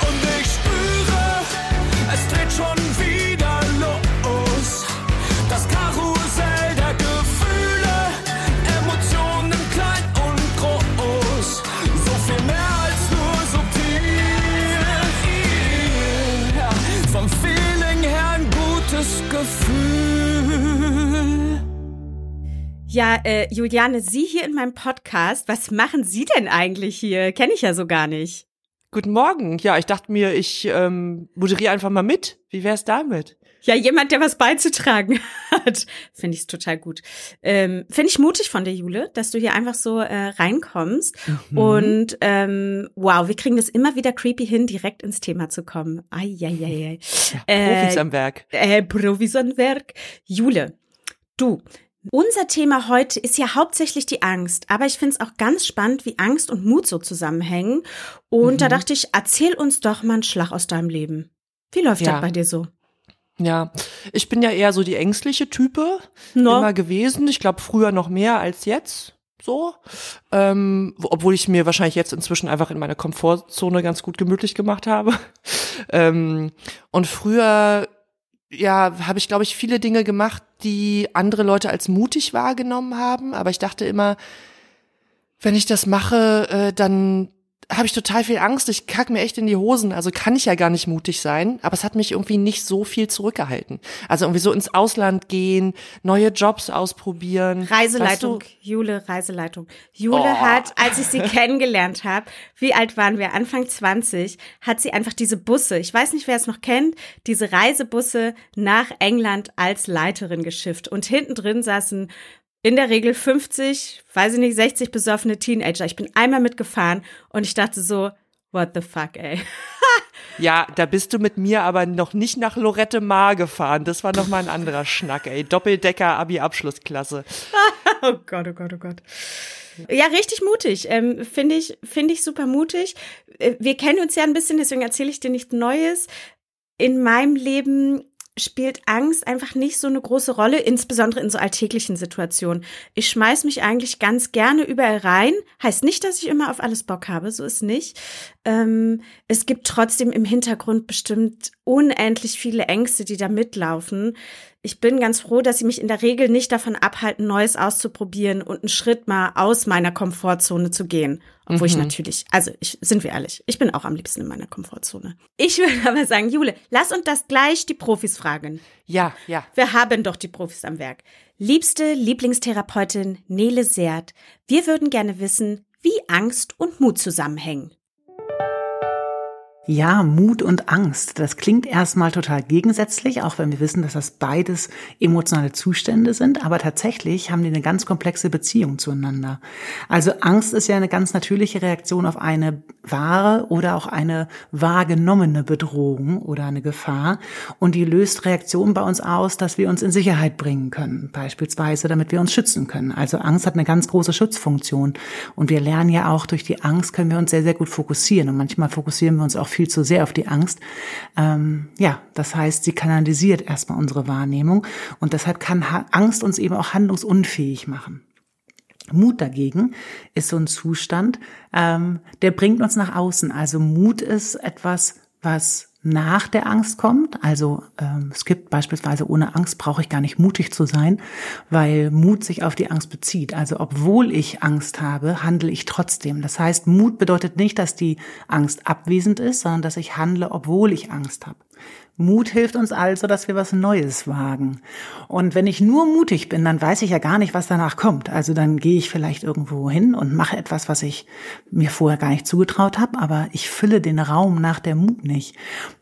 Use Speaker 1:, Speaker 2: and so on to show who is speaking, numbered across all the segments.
Speaker 1: Und ich spüre, es dreht schon wieder los. Das Karussell der Gefühle, Emotionen klein und groß. So viel mehr als nur subtil. Ja, vom Feeling her ein gutes Gefühl.
Speaker 2: Ja, äh, Juliane, Sie hier in meinem Podcast, was machen Sie denn eigentlich hier? Kenne ich ja so gar nicht.
Speaker 3: Guten Morgen. Ja, ich dachte mir, ich ähm, moderiere einfach mal mit. Wie wär's damit?
Speaker 2: Ja, jemand, der was beizutragen hat. Finde ich total gut. Ähm, Finde ich mutig von dir, Jule, dass du hier einfach so äh, reinkommst.
Speaker 3: Mhm.
Speaker 2: Und ähm, wow, wir kriegen das immer wieder creepy hin, direkt ins Thema zu kommen. Eieiei.
Speaker 3: Ja, Profis
Speaker 2: Äh,
Speaker 3: am Werk.
Speaker 2: Äh, Profis am Werk. Jule, du, unser Thema heute ist ja hauptsächlich die Angst, aber ich finde es auch ganz spannend, wie Angst und Mut so zusammenhängen. Und da
Speaker 3: Mhm.
Speaker 2: dachte ich, erzähl uns doch mal einen Schlag aus deinem Leben. Wie läuft
Speaker 3: Ja.
Speaker 2: das bei dir so?
Speaker 3: Ja, ich bin ja eher so die ängstliche Type
Speaker 2: No.
Speaker 3: immer gewesen. Ich glaube früher noch mehr als jetzt. So, ähm, wo- obwohl ich mir wahrscheinlich jetzt inzwischen einfach in meiner Komfortzone ganz gut gemütlich gemacht habe. ähm, und früher, ja, habe ich glaube ich viele Dinge gemacht, die andere Leute als mutig wahrgenommen haben. Aber ich dachte immer, wenn ich das mache, äh, dann habe ich total viel Angst. Ich kack mir echt in die Hosen. Also kann ich ja gar nicht mutig sein. Aber es hat mich irgendwie nicht so viel zurückgehalten. Also irgendwie so ins Ausland gehen, neue Jobs ausprobieren.
Speaker 2: Reiseleitung,
Speaker 3: Weißt
Speaker 2: Jule, Reiseleitung. Jule
Speaker 3: Oh.
Speaker 2: hat, als ich sie kennengelernt habe, wie alt waren wir? Anfang 20, hat sie einfach diese Busse, ich weiß nicht, wer es noch kennt, diese Reisebusse nach England als Leiterin geschifft. Und hinten drin saßen in der Regel 50, weiß ich nicht, 60 besoffene Teenager. Ich bin einmal mitgefahren und ich dachte so, what the fuck, ey.
Speaker 3: ja, da bist du mit mir aber noch nicht nach Lorette Mar gefahren. Das war noch mal ein anderer Schnack, ey. Doppeldecker Abi-Abschlussklasse.
Speaker 2: Oh Gott, oh Gott, oh Gott. Ja, richtig mutig. Ähm, Finde ich, finde ich super mutig. Äh, Wir kennen uns ja ein bisschen, deswegen erzähle ich dir nichts Neues. In meinem Leben spielt Angst einfach nicht so eine große Rolle, insbesondere in so alltäglichen Situationen. Ich schmeiß mich eigentlich ganz gerne überall rein. Heißt nicht, dass ich immer auf alles Bock habe, so ist nicht. Ähm, es gibt trotzdem im Hintergrund bestimmt unendlich viele Ängste, die da mitlaufen. Ich bin ganz froh, dass sie mich in der Regel nicht davon abhalten, Neues auszuprobieren und einen Schritt mal aus meiner Komfortzone zu gehen. Obwohl ich
Speaker 3: Mhm.
Speaker 2: natürlich, also ich, sind wir ehrlich, ich bin auch am liebsten in meiner Komfortzone. Ich würde aber sagen, Jule, lass uns das gleich die Profis fragen.
Speaker 3: Ja, ja.
Speaker 2: Wir haben doch die Profis am Werk. Liebste Lieblingstherapeutin Nele Seert, wir würden gerne wissen, wie Angst und Mut zusammenhängen.
Speaker 4: Ja, Mut und Angst. Das klingt erstmal total gegensätzlich, auch wenn wir wissen, dass das beides emotionale Zustände sind. Aber tatsächlich haben die eine ganz komplexe Beziehung zueinander. Also Angst ist ja eine ganz natürliche Reaktion auf eine wahre oder auch eine wahrgenommene Bedrohung oder eine Gefahr. Und die löst Reaktionen bei uns aus, dass wir uns in Sicherheit bringen können. Beispielsweise, damit wir uns schützen können. Also Angst hat eine ganz große Schutzfunktion. Und wir lernen ja auch, durch die Angst können wir uns sehr, sehr gut fokussieren. Und manchmal fokussieren wir uns auch viel zu sehr auf die Angst. Ähm, ja, das heißt, sie kanalisiert erstmal unsere Wahrnehmung. Und deshalb kann Angst uns eben auch handlungsunfähig machen. Mut dagegen ist so ein Zustand, ähm, der bringt uns nach außen. Also Mut ist etwas, was nach der Angst kommt. Also ähm, es gibt beispielsweise ohne Angst brauche ich gar nicht mutig zu sein, weil Mut sich auf die Angst bezieht. Also obwohl ich Angst habe, handle ich trotzdem. Das heißt, Mut bedeutet nicht, dass die Angst abwesend ist, sondern dass ich handle, obwohl ich Angst habe. Mut hilft uns also, dass wir was Neues wagen. Und wenn ich nur mutig bin, dann weiß ich ja gar nicht, was danach kommt. Also dann gehe ich vielleicht irgendwo hin und mache etwas, was ich mir vorher gar nicht zugetraut habe, aber ich fülle den Raum nach der Mut nicht.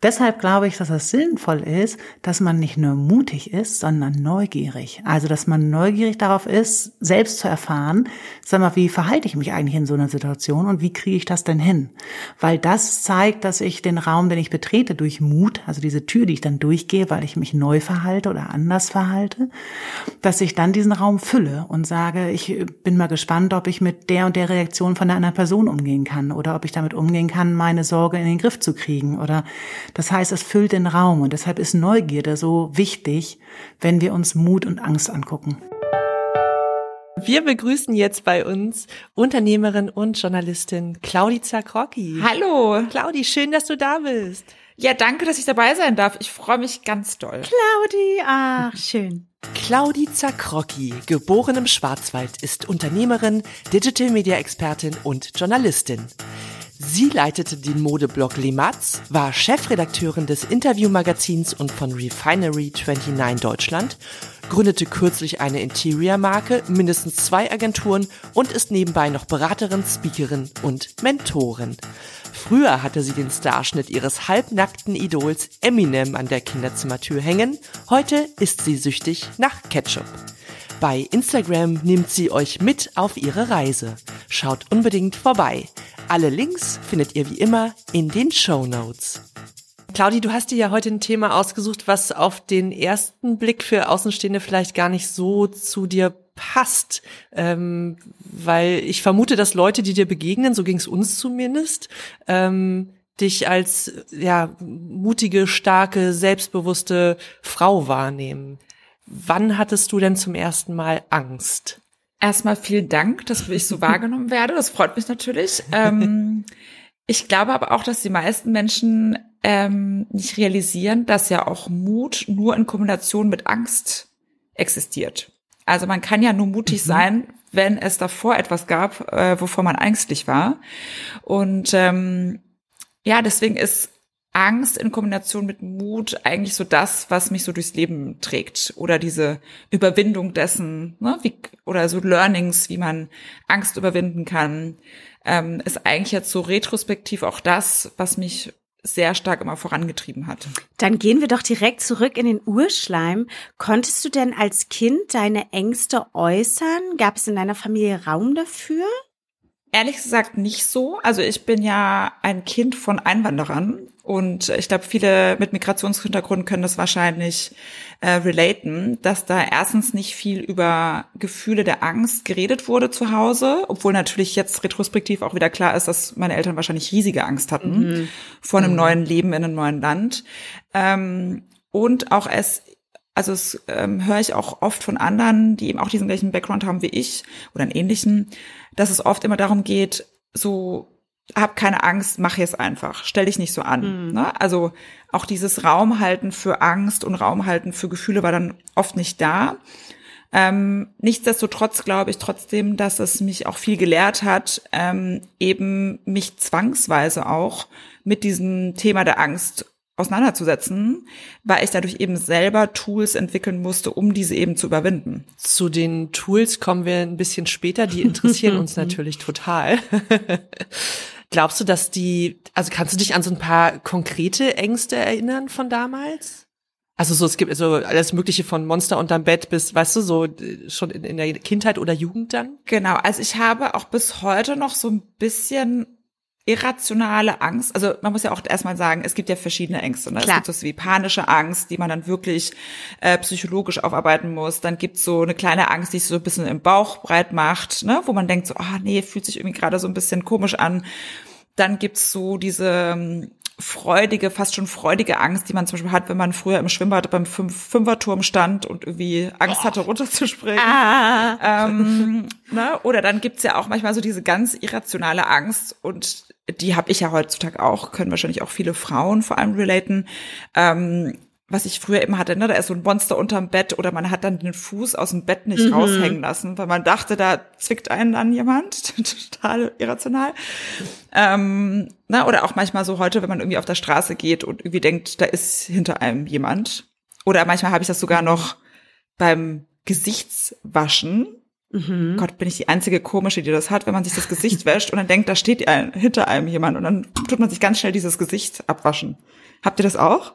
Speaker 4: Deshalb glaube ich, dass es sinnvoll ist, dass man nicht nur mutig ist, sondern neugierig. Also dass man neugierig darauf ist, selbst zu erfahren, sag mal, wie verhalte ich mich eigentlich in so einer Situation und wie kriege ich das denn hin? Weil das zeigt, dass ich den Raum, den ich betrete, durch Mut, also diese Tür, die ich dann durchgehe, weil ich mich neu verhalte oder anders verhalte, dass ich dann diesen Raum fülle und sage, ich bin mal gespannt, ob ich mit der und der Reaktion von der anderen Person umgehen kann oder ob ich damit umgehen kann, meine Sorge in den Griff zu kriegen oder das heißt, es füllt den Raum und deshalb ist Neugierde so wichtig, wenn wir uns Mut und Angst angucken.
Speaker 3: Wir begrüßen jetzt bei uns Unternehmerin und Journalistin Claudi Zakrocki.
Speaker 5: Hallo.
Speaker 3: Claudi, schön, dass du da bist.
Speaker 5: Ja, danke, dass ich dabei sein darf. Ich freue mich ganz doll.
Speaker 2: Claudi, ach, schön.
Speaker 3: Claudi Zakrocki, geboren im Schwarzwald, ist Unternehmerin, Digital Media Expertin und Journalistin. Sie leitete den Modeblog Limatz, war Chefredakteurin des Interviewmagazins und von Refinery 29 Deutschland, gründete kürzlich eine Interior-Marke, mindestens zwei Agenturen und ist nebenbei noch Beraterin, Speakerin und Mentorin. Früher hatte sie den Starschnitt ihres halbnackten Idols Eminem an der Kinderzimmertür hängen, heute ist sie süchtig nach Ketchup. Bei Instagram nimmt sie euch mit auf ihre Reise. Schaut unbedingt vorbei. Alle Links findet ihr wie immer in den Show Notes. Claudi, du hast dir ja heute ein Thema ausgesucht, was auf den ersten Blick für Außenstehende vielleicht gar nicht so zu dir passt, ähm, weil ich vermute, dass Leute, die dir begegnen, so ging es uns zumindest, ähm, dich als ja mutige, starke, selbstbewusste Frau wahrnehmen. Wann hattest du denn zum ersten Mal Angst?
Speaker 5: Erstmal vielen Dank, dass ich so wahrgenommen werde. Das freut mich natürlich. Ähm, ich glaube aber auch, dass die meisten Menschen ähm, nicht realisieren, dass ja auch Mut nur in Kombination mit Angst existiert. Also man kann ja nur mutig mhm. sein, wenn es davor etwas gab, äh, wovor man ängstlich war. Und ähm, ja, deswegen ist Angst in Kombination mit Mut eigentlich so das, was mich so durchs Leben trägt. Oder diese Überwindung dessen, ne, wie, oder so Learnings, wie man Angst überwinden kann, ähm, ist eigentlich jetzt so retrospektiv auch das, was mich sehr stark immer vorangetrieben hat.
Speaker 2: Dann gehen wir doch direkt zurück in den Urschleim. Konntest du denn als Kind deine Ängste äußern? Gab es in deiner Familie Raum dafür?
Speaker 5: Ehrlich gesagt nicht so. Also ich bin ja ein Kind von Einwanderern und ich glaube, viele mit Migrationshintergrund können das wahrscheinlich äh, relaten, dass da erstens nicht viel über Gefühle der Angst geredet wurde zu Hause, obwohl natürlich jetzt retrospektiv auch wieder klar ist, dass meine Eltern wahrscheinlich riesige Angst hatten mhm. vor einem mhm. neuen Leben in einem neuen Land. Ähm, und auch es also es ähm, höre ich auch oft von anderen, die eben auch diesen gleichen Background haben wie ich oder einen ähnlichen, dass es oft immer darum geht, so hab keine Angst, mach jetzt einfach, stell dich nicht so an. Mhm. Ne? Also auch dieses Raumhalten für Angst und Raumhalten für Gefühle war dann oft nicht da. Ähm, nichtsdestotrotz glaube ich trotzdem, dass es mich auch viel gelehrt hat, ähm, eben mich zwangsweise auch mit diesem Thema der Angst auseinanderzusetzen, weil ich dadurch eben selber Tools entwickeln musste, um diese eben zu überwinden.
Speaker 3: Zu den Tools kommen wir ein bisschen später, die interessieren uns natürlich total. Glaubst du, dass die, also kannst du dich an so ein paar konkrete Ängste erinnern von damals? Also so, es gibt so alles Mögliche von Monster unterm Bett bis, weißt du, so schon in, in der Kindheit oder Jugend dann?
Speaker 5: Genau, also ich habe auch bis heute noch so ein bisschen irrationale Angst, also man muss ja auch erstmal sagen, es gibt ja verschiedene Ängste. Ne? Es gibt so wie panische Angst, die man dann wirklich äh, psychologisch aufarbeiten muss. Dann gibt's so eine kleine Angst, die sich so ein bisschen im Bauch breit macht, ne? wo man denkt so, ah oh, nee, fühlt sich irgendwie gerade so ein bisschen komisch an. Dann gibt's so diese ähm, freudige, fast schon freudige Angst, die man zum Beispiel hat, wenn man früher im Schwimmbad beim Fünf Fünferturm stand und irgendwie Angst hatte, runterzuspringen. Ah. Ähm, ne? Oder dann gibt's ja auch manchmal so diese ganz irrationale Angst und die habe ich ja heutzutage auch, können wahrscheinlich auch viele Frauen vor allem relaten. Ähm, was ich früher immer hatte, ne, da ist so ein Monster unterm Bett oder man hat dann den Fuß aus dem Bett nicht mhm. raushängen lassen, weil man dachte, da zwickt einen dann jemand, total irrational. Ähm, na, oder auch manchmal so heute, wenn man irgendwie auf der Straße geht und irgendwie denkt, da ist hinter einem jemand. Oder manchmal habe ich das sogar noch beim Gesichtswaschen, Mhm. Gott, bin ich die einzige komische, die das hat, wenn man sich das Gesicht wäscht und dann denkt, da steht ein, hinter einem jemand und dann tut man sich ganz schnell dieses Gesicht abwaschen. Habt ihr das auch?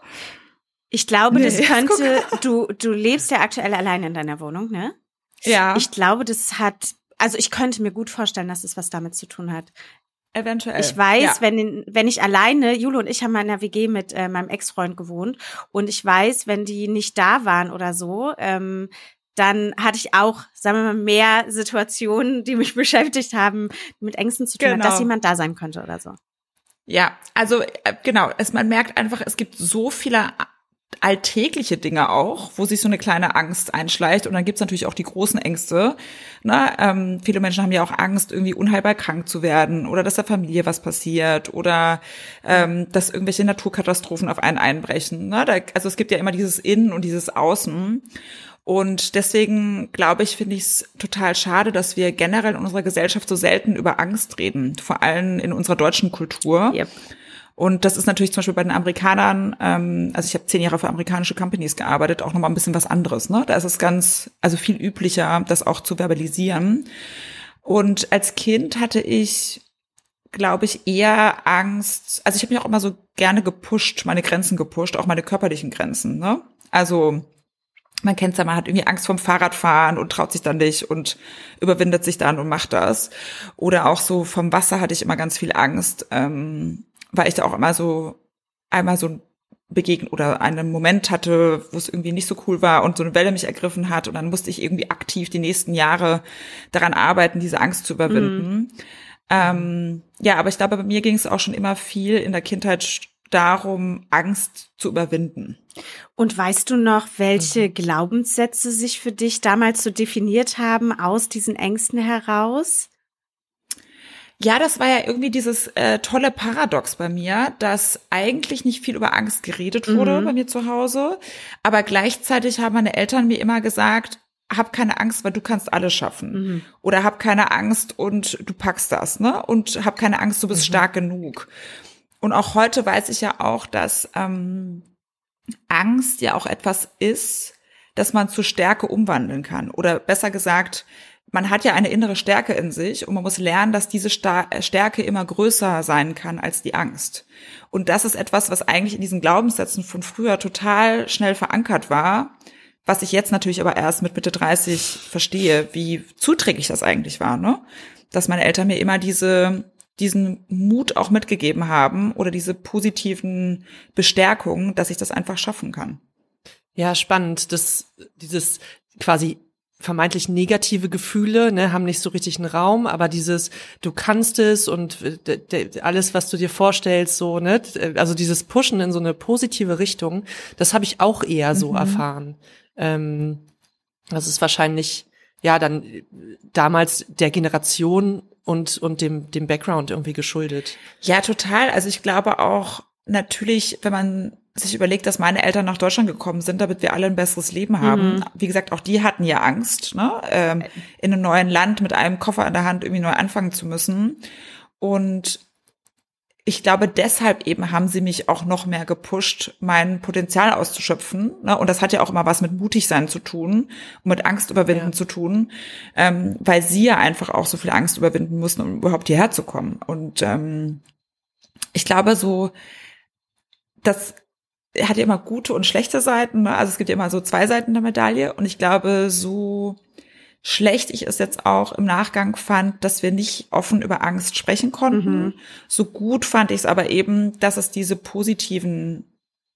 Speaker 2: Ich glaube, nee, das könnte, du, du lebst ja aktuell allein in deiner Wohnung, ne?
Speaker 5: Ja.
Speaker 2: Ich glaube, das hat, also ich könnte mir gut vorstellen, dass es was damit zu tun hat.
Speaker 5: Eventuell.
Speaker 2: Ich weiß, ja. wenn, wenn ich alleine, Jule und ich haben mal in einer WG mit äh, meinem Ex-Freund gewohnt und ich weiß, wenn die nicht da waren oder so, ähm, dann hatte ich auch, sagen wir mal, mehr Situationen, die mich beschäftigt haben, mit Ängsten zu tun, genau. dass jemand da sein könnte oder so.
Speaker 5: Ja, also äh, genau, es, man merkt einfach, es gibt so viele alltägliche Dinge auch, wo sich so eine kleine Angst einschleicht. Und dann gibt's natürlich auch die großen Ängste. Ne? Ähm, viele Menschen haben ja auch Angst, irgendwie unheilbar krank zu werden oder dass der Familie was passiert oder ähm, dass irgendwelche Naturkatastrophen auf einen einbrechen. Ne? Da, also es gibt ja immer dieses Innen und dieses Außen. Und deswegen glaube ich, finde ich es total schade, dass wir generell in unserer Gesellschaft so selten über Angst reden, vor allem in unserer deutschen Kultur. Yep. Und das ist natürlich zum Beispiel bei den Amerikanern, ähm, also ich habe zehn Jahre für amerikanische Companies gearbeitet, auch nochmal ein bisschen was anderes. Ne? Da ist es ganz, also viel üblicher, das auch zu verbalisieren. Und als Kind hatte ich, glaube ich, eher Angst, also ich habe mich auch immer so gerne gepusht, meine Grenzen gepusht, auch meine körperlichen Grenzen. Ne? Also man kennt's ja, man hat irgendwie Angst vom Fahrradfahren und traut sich dann nicht und überwindet sich dann und macht das. Oder auch so vom Wasser hatte ich immer ganz viel Angst. Ähm, weil ich da auch immer so einmal so begegnen oder einen Moment hatte, wo es irgendwie nicht so cool war und so eine Welle mich ergriffen hat und dann musste ich irgendwie aktiv die nächsten Jahre daran arbeiten, diese Angst zu überwinden. Mhm. Ähm, ja, aber ich glaube, bei mir ging es auch schon immer viel in der Kindheit darum, Angst zu überwinden.
Speaker 2: Und weißt du noch, welche mhm. Glaubenssätze sich für dich damals so definiert haben aus diesen Ängsten heraus?
Speaker 5: Ja, das war ja irgendwie dieses äh, tolle Paradox bei mir, dass eigentlich nicht viel über Angst geredet wurde mhm. bei mir zu Hause, aber gleichzeitig haben meine Eltern mir immer gesagt, hab keine Angst, weil du kannst alles schaffen. Mhm. Oder hab keine Angst und du packst das, ne? Und hab keine Angst, du bist mhm. stark genug. Und auch heute weiß ich ja auch, dass ähm, Angst ja auch etwas ist, dass man zu Stärke umwandeln kann. Oder besser gesagt, man hat ja eine innere Stärke in sich und man muss lernen, dass diese Stärke immer größer sein kann als die Angst. Und das ist etwas, was eigentlich in diesen Glaubenssätzen von früher total schnell verankert war, was ich jetzt natürlich aber erst mit Mitte 30 verstehe, wie zuträglich das eigentlich war, ne? Dass meine Eltern mir immer diese, diesen Mut auch mitgegeben haben oder diese positiven Bestärkungen, dass ich das einfach schaffen kann.
Speaker 3: Ja, spannend, dass dieses quasi vermeintlich negative Gefühle, ne, haben nicht so richtig einen Raum, aber dieses, du kannst es und alles, was du dir vorstellst, so, ne, also dieses Pushen in so eine positive Richtung, das habe ich auch eher so mhm. erfahren. Ähm, das ist wahrscheinlich, ja, dann damals der Generation und, und dem, dem Background irgendwie geschuldet.
Speaker 5: Ja, total. Also ich glaube auch, natürlich, wenn man sich überlegt, dass meine Eltern nach Deutschland gekommen sind, damit wir alle ein besseres Leben haben. Mhm. Wie gesagt, auch die hatten ja Angst, ne? Ähm, in einem neuen Land mit einem Koffer in der Hand irgendwie neu anfangen zu müssen. Und ich glaube, deshalb eben haben sie mich auch noch mehr gepusht, mein Potenzial auszuschöpfen. Ne? Und das hat ja auch immer was mit mutig sein zu tun und mit Angst überwinden ja. zu tun, ähm, weil sie ja einfach auch so viel Angst überwinden mussten, um überhaupt hierher zu kommen. Und ähm, ich glaube, so, dass hat ja immer gute und schlechte Seiten. Ne? Also es gibt ja immer so zwei Seiten der Medaille. Und ich glaube, so schlecht ich es jetzt auch im Nachgang fand, dass wir nicht offen über Angst sprechen konnten. Mhm. So gut fand ich es aber eben, dass es diese positiven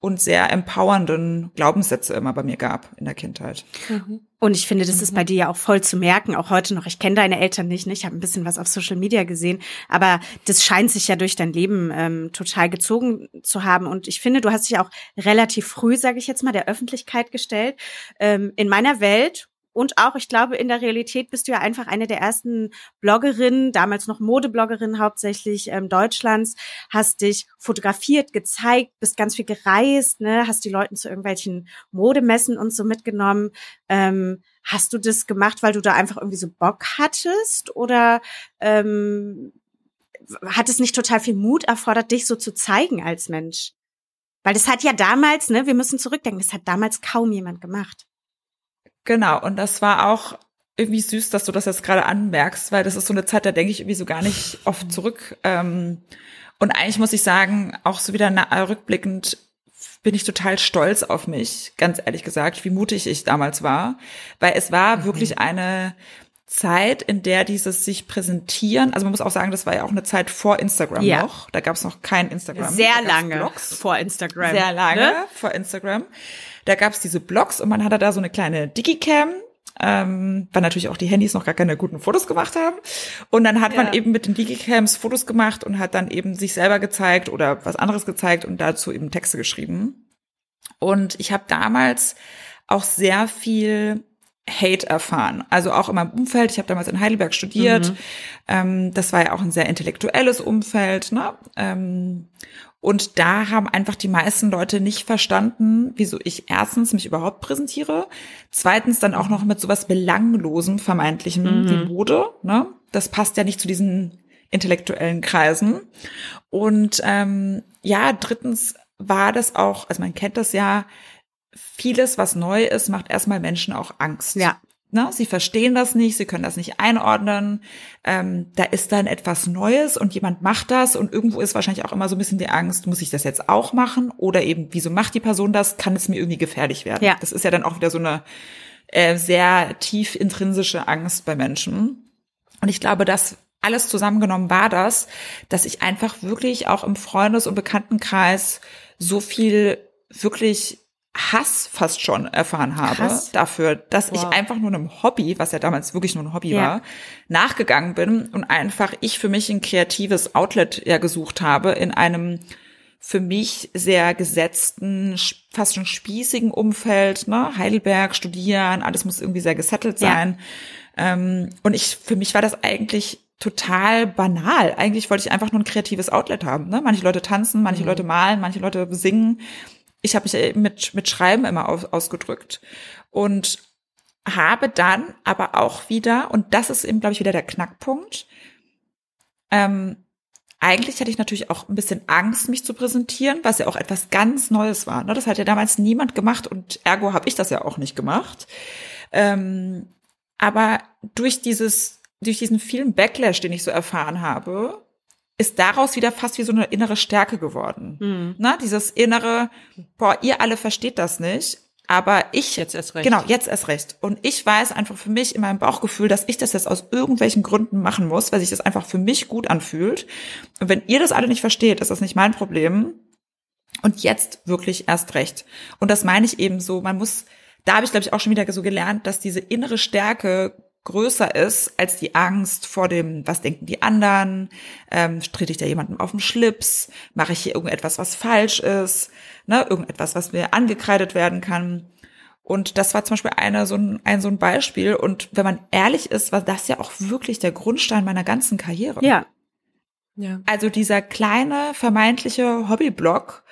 Speaker 5: und sehr empowernden Glaubenssätze immer bei mir gab in der Kindheit.
Speaker 2: Mhm. Und ich finde, das ist bei dir ja auch voll zu merken, auch heute noch. Ich kenne deine Eltern nicht, ne? ich habe ein bisschen was auf Social Media gesehen, aber das scheint sich ja durch dein Leben ähm, total gezogen zu haben. Und ich finde, du hast dich auch relativ früh, sage ich jetzt mal, der Öffentlichkeit gestellt. Ähm, in meiner Welt und auch, ich glaube, in der Realität bist du ja einfach eine der ersten Bloggerinnen, damals noch Modebloggerin hauptsächlich ähm, Deutschlands, hast dich fotografiert, gezeigt, bist ganz viel gereist, ne, hast die Leuten zu irgendwelchen Modemessen und so mitgenommen. Ähm, hast du das gemacht, weil du da einfach irgendwie so Bock hattest oder ähm, hat es nicht total viel Mut erfordert, dich so zu zeigen als Mensch? Weil das hat ja damals, ne, wir müssen zurückdenken, das hat damals kaum jemand gemacht.
Speaker 5: Genau, und das war auch irgendwie süß, dass du das jetzt gerade anmerkst, weil das ist so eine Zeit, da denke ich irgendwie so gar nicht oft zurück. Ähm, und eigentlich muss ich sagen, auch so wieder rückblickend bin ich total stolz auf mich, ganz ehrlich gesagt, wie mutig ich damals war, weil es war mhm. wirklich eine Zeit, in der dieses sich präsentieren, also man muss auch sagen, das war ja auch eine Zeit vor Instagram ja. noch, da gab es noch kein Instagram.
Speaker 2: Sehr lange Blogs. vor Instagram.
Speaker 5: Sehr lange ne? vor Instagram. Da gab es diese Blogs und man hatte da so eine kleine Digicam, ähm, weil natürlich auch die Handys noch gar keine guten Fotos gemacht haben. Und dann hat ja. man eben mit den Digicams Fotos gemacht und hat dann eben sich selber gezeigt oder was anderes gezeigt und dazu eben Texte geschrieben. Und ich habe damals auch sehr viel Hate erfahren. Also auch in meinem Umfeld. Ich habe damals in Heidelberg studiert. Mhm. Ähm, das war ja auch ein sehr intellektuelles Umfeld. Ne? Ähm, und da haben einfach die meisten Leute nicht verstanden, wieso ich erstens mich überhaupt präsentiere, zweitens dann auch noch mit sowas belanglosem, vermeintlichem mhm. wie Mode. Ne? Das passt ja nicht zu diesen intellektuellen Kreisen. Und ähm, ja, drittens war das auch, also man kennt das ja, vieles, was neu ist, macht erstmal Menschen auch Angst.
Speaker 2: Ja.
Speaker 5: Ne? Sie verstehen das nicht, sie können das nicht einordnen. Ähm, da ist dann etwas Neues und jemand macht das und irgendwo ist wahrscheinlich auch immer so ein bisschen die Angst, muss ich das jetzt auch machen? Oder eben, wieso macht die Person das? Kann es mir irgendwie gefährlich werden?
Speaker 2: Ja.
Speaker 5: Das ist ja dann auch wieder so eine äh, sehr tief intrinsische Angst bei Menschen. Und ich glaube, dass alles zusammengenommen war das, dass ich einfach wirklich auch im Freundes- und Bekanntenkreis so viel wirklich Hass fast schon erfahren habe Hass? dafür, dass wow. ich einfach nur einem Hobby, was ja damals wirklich nur ein Hobby ja. war, nachgegangen bin und einfach ich für mich ein kreatives Outlet ja gesucht habe in einem für mich sehr gesetzten, fast schon spießigen Umfeld, ne? Heidelberg, studieren, alles muss irgendwie sehr gesettelt sein. Ja. Ähm, und ich, für mich war das eigentlich total banal. Eigentlich wollte ich einfach nur ein kreatives Outlet haben. Ne? Manche Leute tanzen, manche mhm. Leute malen, manche Leute singen ich habe mich mit, mit Schreiben immer aus, ausgedrückt und habe dann aber auch wieder, und das ist eben, glaube ich, wieder der Knackpunkt, ähm, eigentlich hatte ich natürlich auch ein bisschen Angst, mich zu präsentieren, was ja auch etwas ganz Neues war. Ne? Das hat ja damals niemand gemacht und ergo habe ich das ja auch nicht gemacht. Ähm, aber durch dieses, durch diesen vielen Backlash, den ich so erfahren habe, ist daraus wieder fast wie so eine innere Stärke geworden. Mhm. Na, dieses innere, boah, ihr alle versteht das nicht, aber ich
Speaker 3: jetzt erst recht.
Speaker 5: Genau, jetzt erst recht. Und ich weiß einfach für mich in meinem Bauchgefühl, dass ich das jetzt aus irgendwelchen Gründen machen muss, weil sich das einfach für mich gut anfühlt. Und wenn ihr das alle nicht versteht, ist das nicht mein Problem. Und jetzt wirklich erst recht. Und das meine ich eben so, man muss, da habe ich glaube ich auch schon wieder so gelernt, dass diese innere Stärke größer ist als die Angst vor dem, was denken die anderen, ähm, trete ich da jemandem auf den Schlips, mache ich hier irgendetwas, was falsch ist, ne, irgendetwas, was mir angekreidet werden kann. Und das war zum Beispiel eine, so ein, ein, so ein Beispiel. Und wenn man ehrlich ist, war das ja auch wirklich der Grundstein meiner ganzen Karriere.
Speaker 2: Ja.
Speaker 5: ja. Also dieser kleine, vermeintliche Hobbyblog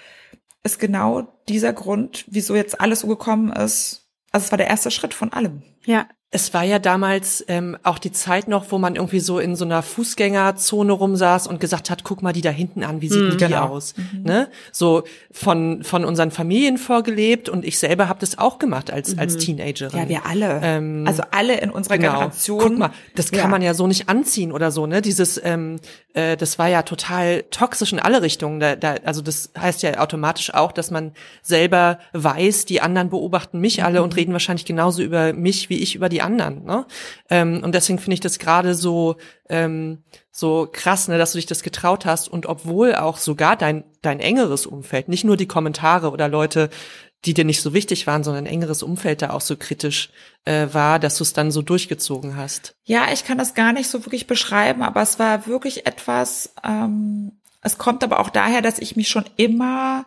Speaker 5: ist genau dieser Grund, wieso jetzt alles so gekommen ist. Also es war der erste Schritt von allem.
Speaker 2: Ja,
Speaker 3: es war ja damals ähm, auch die Zeit noch, wo man irgendwie so in so einer Fußgängerzone rumsaß und gesagt hat, guck mal die da hinten an, wie sieht mhm, die genau. aus? Mhm. Ne? So von von unseren Familien vorgelebt und ich selber habe das auch gemacht als mhm. als Teenagerin.
Speaker 5: Ja, wir alle. Ähm, also alle in unserer genau. Generation.
Speaker 3: Guck mal, das kann ja. man ja so nicht anziehen oder so. Ne? Dieses, ähm, äh, das war ja total toxisch in alle Richtungen. Da, da, also das heißt ja automatisch auch, dass man selber weiß, die anderen beobachten mich alle und mhm. reden wahrscheinlich genauso über mich wie ich über die anderen. Ne? Ähm, und deswegen finde ich das gerade so ähm, so krass, ne, dass du dich das getraut hast und obwohl auch sogar dein dein engeres Umfeld, nicht nur die Kommentare oder Leute, die dir nicht so wichtig waren, sondern ein engeres Umfeld da auch so kritisch äh, war, dass du es dann so durchgezogen hast.
Speaker 5: Ja, ich kann das gar nicht so wirklich beschreiben, aber es war wirklich etwas. Ähm, es kommt aber auch daher, dass ich mich schon immer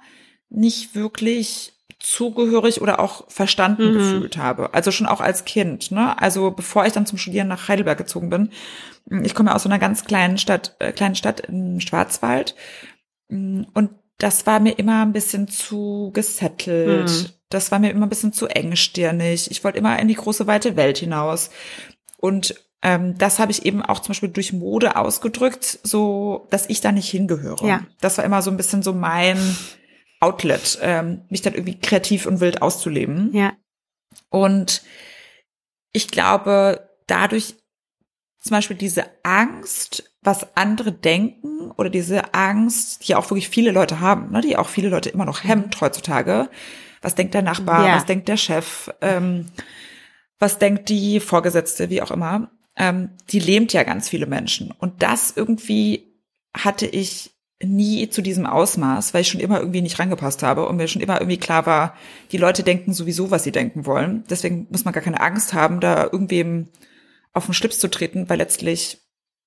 Speaker 5: nicht wirklich zugehörig oder auch verstanden mhm. gefühlt habe. Also schon auch als Kind. Ne? Also bevor ich dann zum Studieren nach Heidelberg gezogen bin. Ich komme aus so einer ganz kleinen Stadt, äh, kleinen Stadt im Schwarzwald. Und das war mir immer ein bisschen zu gesettelt. Mhm. Das war mir immer ein bisschen zu engstirnig. Ich wollte immer in die große weite Welt hinaus. Und ähm, das habe ich eben auch zum Beispiel durch Mode ausgedrückt, so dass ich da nicht hingehöre.
Speaker 2: Ja.
Speaker 5: Das war immer so ein bisschen so mein Outlet, ähm, mich dann irgendwie kreativ und wild auszuleben.
Speaker 2: Ja.
Speaker 5: Und ich glaube, dadurch zum Beispiel diese Angst, was andere denken oder diese Angst, die auch wirklich viele Leute haben, ne, die auch viele Leute immer noch hemmt heutzutage. Was denkt der Nachbar? Ja. Was denkt der Chef? Ähm, was denkt die Vorgesetzte? Wie auch immer. Ähm, die lähmt ja ganz viele Menschen. Und das irgendwie hatte ich nie zu diesem Ausmaß, weil ich schon immer irgendwie nicht rangepasst habe und mir schon immer irgendwie klar war, die Leute denken sowieso, was sie denken wollen. Deswegen muss man gar keine Angst haben, da irgendwem auf den Schlips zu treten, weil letztlich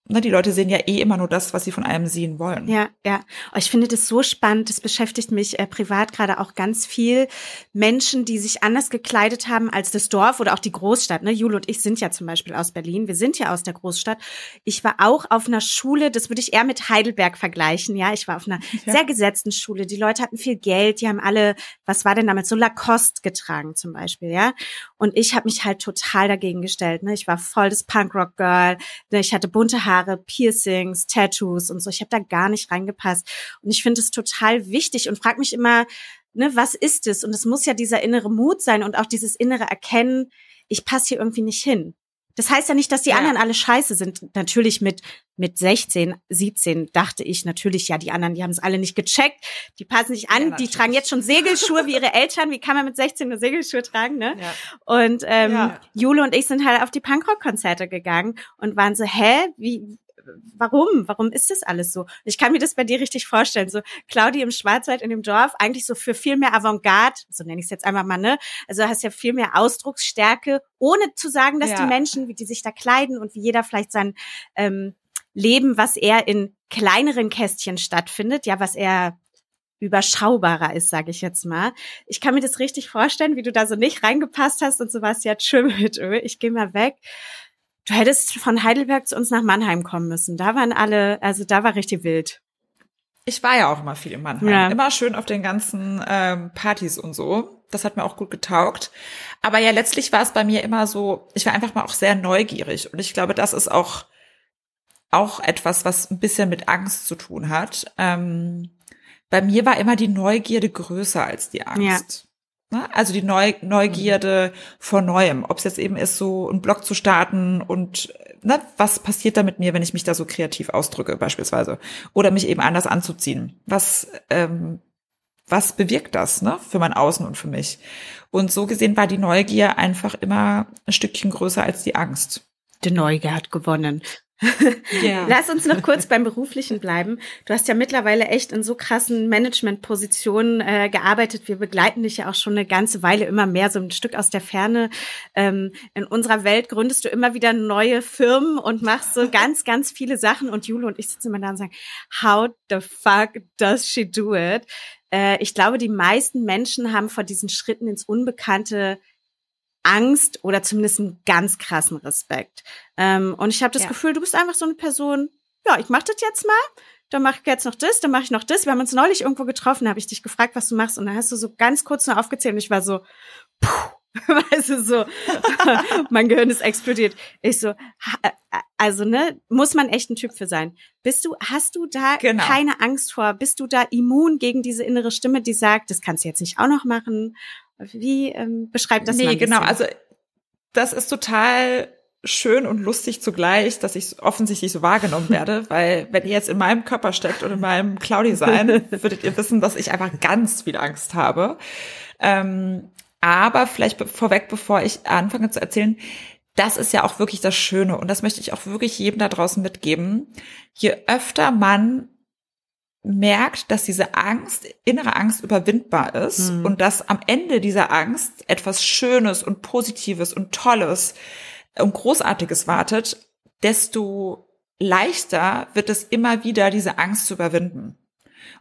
Speaker 5: ne, die Leute sehen ja eh immer nur das, was sie von einem sehen wollen.
Speaker 2: Ja, ja. Oh, ich finde das so spannend. Das beschäftigt mich äh, privat gerade auch ganz viel. Menschen, die sich anders gekleidet haben als das Dorf oder auch die Großstadt. Ne? Jule und ich sind ja zum Beispiel aus Berlin. Wir sind ja aus der Großstadt. Ich war auch auf einer Schule, das würde ich eher mit Heidelberg vergleichen. Ja, ich war auf einer ja. sehr gesetzten Schule. Die Leute hatten viel Geld. Die haben alle, was war denn damit? So Lacoste getragen zum Beispiel, ja. Und ich habe mich halt total dagegen gestellt. Ne? Ich war voll das Punkrock-Girl. Ne? Ich hatte bunte Haare Haare, Piercings, Tattoos und so. Ich habe da gar nicht reingepasst. Und ich finde es total wichtig und frage mich immer, ne, was ist es? Und es muss ja dieser innere Mut sein und auch dieses innere Erkennen, ich passe hier irgendwie nicht hin. Das heißt ja nicht, dass die ja. anderen alle scheiße sind. Natürlich mit, mit 16, 17 dachte ich natürlich, ja, die anderen, die haben es alle nicht gecheckt, die passen sich an, ja, die tragen jetzt schon Segelschuhe wie ihre Eltern. Wie kann man mit 16 nur Segelschuhe tragen, ne? Ja. Und ähm, Jule und ich sind halt auf die Punkrock-Konzerte gegangen und waren so, hä, wie, warum? Warum ist das alles so? Ich kann mir das bei dir richtig vorstellen. So Claudi im Schwarzwald in dem Dorf, eigentlich so für viel mehr Avantgarde, so nenne ich es jetzt einfach mal, ne? Also hast ja viel mehr Ausdrucksstärke, ohne zu sagen, dass ja. die Menschen, wie die sich da kleiden und wie jeder vielleicht sein ähm, Leben, was eher in kleineren Kästchen stattfindet, ja, was eher überschaubarer ist, sage ich jetzt mal. Ich kann mir das richtig vorstellen, wie du da so nicht reingepasst hast und so was, ja, tschüss ich gehe mal weg. Du hättest von Heidelberg zu uns nach Mannheim kommen müssen. Da waren alle, also da war richtig wild.
Speaker 5: Ich war ja auch immer viel in Mannheim. Ja. Immer schön auf den ganzen ähm, Partys und so. Das hat mir auch gut getaugt. Aber ja, letztlich war es bei mir immer so, ich war einfach mal auch sehr neugierig. Und ich glaube, das ist auch, auch etwas, was ein bisschen mit Angst zu tun hat. Ähm, bei mir war immer die Neugierde größer als die Angst. Ne? Also die Neu Neugierde vor Neuem, ob es jetzt eben ist, so einen Blog zu starten und ne, was passiert da mit mir, wenn ich mich da so kreativ ausdrücke beispielsweise oder mich eben anders anzuziehen. Was ähm, was bewirkt das ne, für mein Außen und für mich? Und so gesehen war die Neugier einfach immer ein Stückchen größer als die Angst.
Speaker 2: Die Neugier hat gewonnen. Yeah. Lass uns noch kurz beim Beruflichen bleiben. Du hast ja mittlerweile echt in so krassen Managementpositionen äh, gearbeitet. Wir begleiten dich ja auch schon eine ganze Weile immer mehr, so ein Stück aus der Ferne. Ähm, in unserer Welt gründest du immer wieder neue Firmen und machst so ganz, ganz viele Sachen. Und Jule und ich sitzen immer da und sagen, how the fuck does she do it? Äh, ich glaube, die meisten Menschen haben vor diesen Schritten ins Unbekannte Angst oder zumindest einen ganz krassen Respekt. Ähm, und ich habe das ja. Gefühl, du bist einfach so eine Person, ja, ich mache das jetzt mal, dann mache ich jetzt noch das, dann mache ich noch das. Wir haben uns neulich irgendwo getroffen, habe ich dich gefragt, was du machst und dann hast du so ganz kurz nur aufgezählt und ich war so, puh, weißt du, so, mein Gehirn ist explodiert. Ich so, äh, also, ne, muss man echt ein Typ für sein. Bist du, hast du da genau. keine Angst vor? Bist du da immun gegen diese innere Stimme, die sagt, das kannst du jetzt nicht auch noch machen? Wie ähm, beschreibt das
Speaker 5: nee, genau. Also das ist total schön und lustig zugleich, dass ich offensichtlich so wahrgenommen werde, weil wenn ihr jetzt in meinem Körper steckt und in meinem Claudi sein, würdet ihr wissen, dass ich einfach ganz viel Angst habe. Ähm, aber vielleicht vorweg, bevor ich anfange zu erzählen, das ist ja auch wirklich das Schöne und das möchte ich auch wirklich jedem da draußen mitgeben. Je öfter man merkt, dass diese Angst, innere Angst überwindbar ist mhm. und dass am Ende dieser Angst etwas Schönes und Positives und Tolles und Großartiges wartet, desto leichter wird es immer wieder, diese Angst zu überwinden.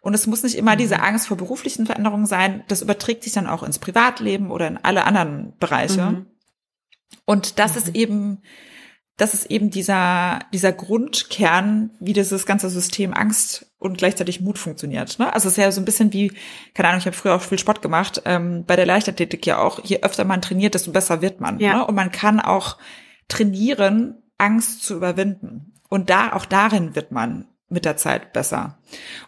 Speaker 5: Und es muss nicht immer diese Angst vor beruflichen Veränderungen sein. Das überträgt sich dann auch ins Privatleben oder in alle anderen Bereiche. Mhm. Und das ist mhm. eben das ist eben dieser, dieser Grundkern, wie dieses ganze System Angst und gleichzeitig Mut funktioniert. Ne? Also es ist ja so ein bisschen wie, keine Ahnung, ich habe früher auch viel Sport gemacht, ähm, bei der Leichtathletik ja auch, je öfter man trainiert, desto besser wird man. Ja. Ne? Und man kann auch trainieren, Angst zu überwinden. Und da, auch darin wird man mit der Zeit besser.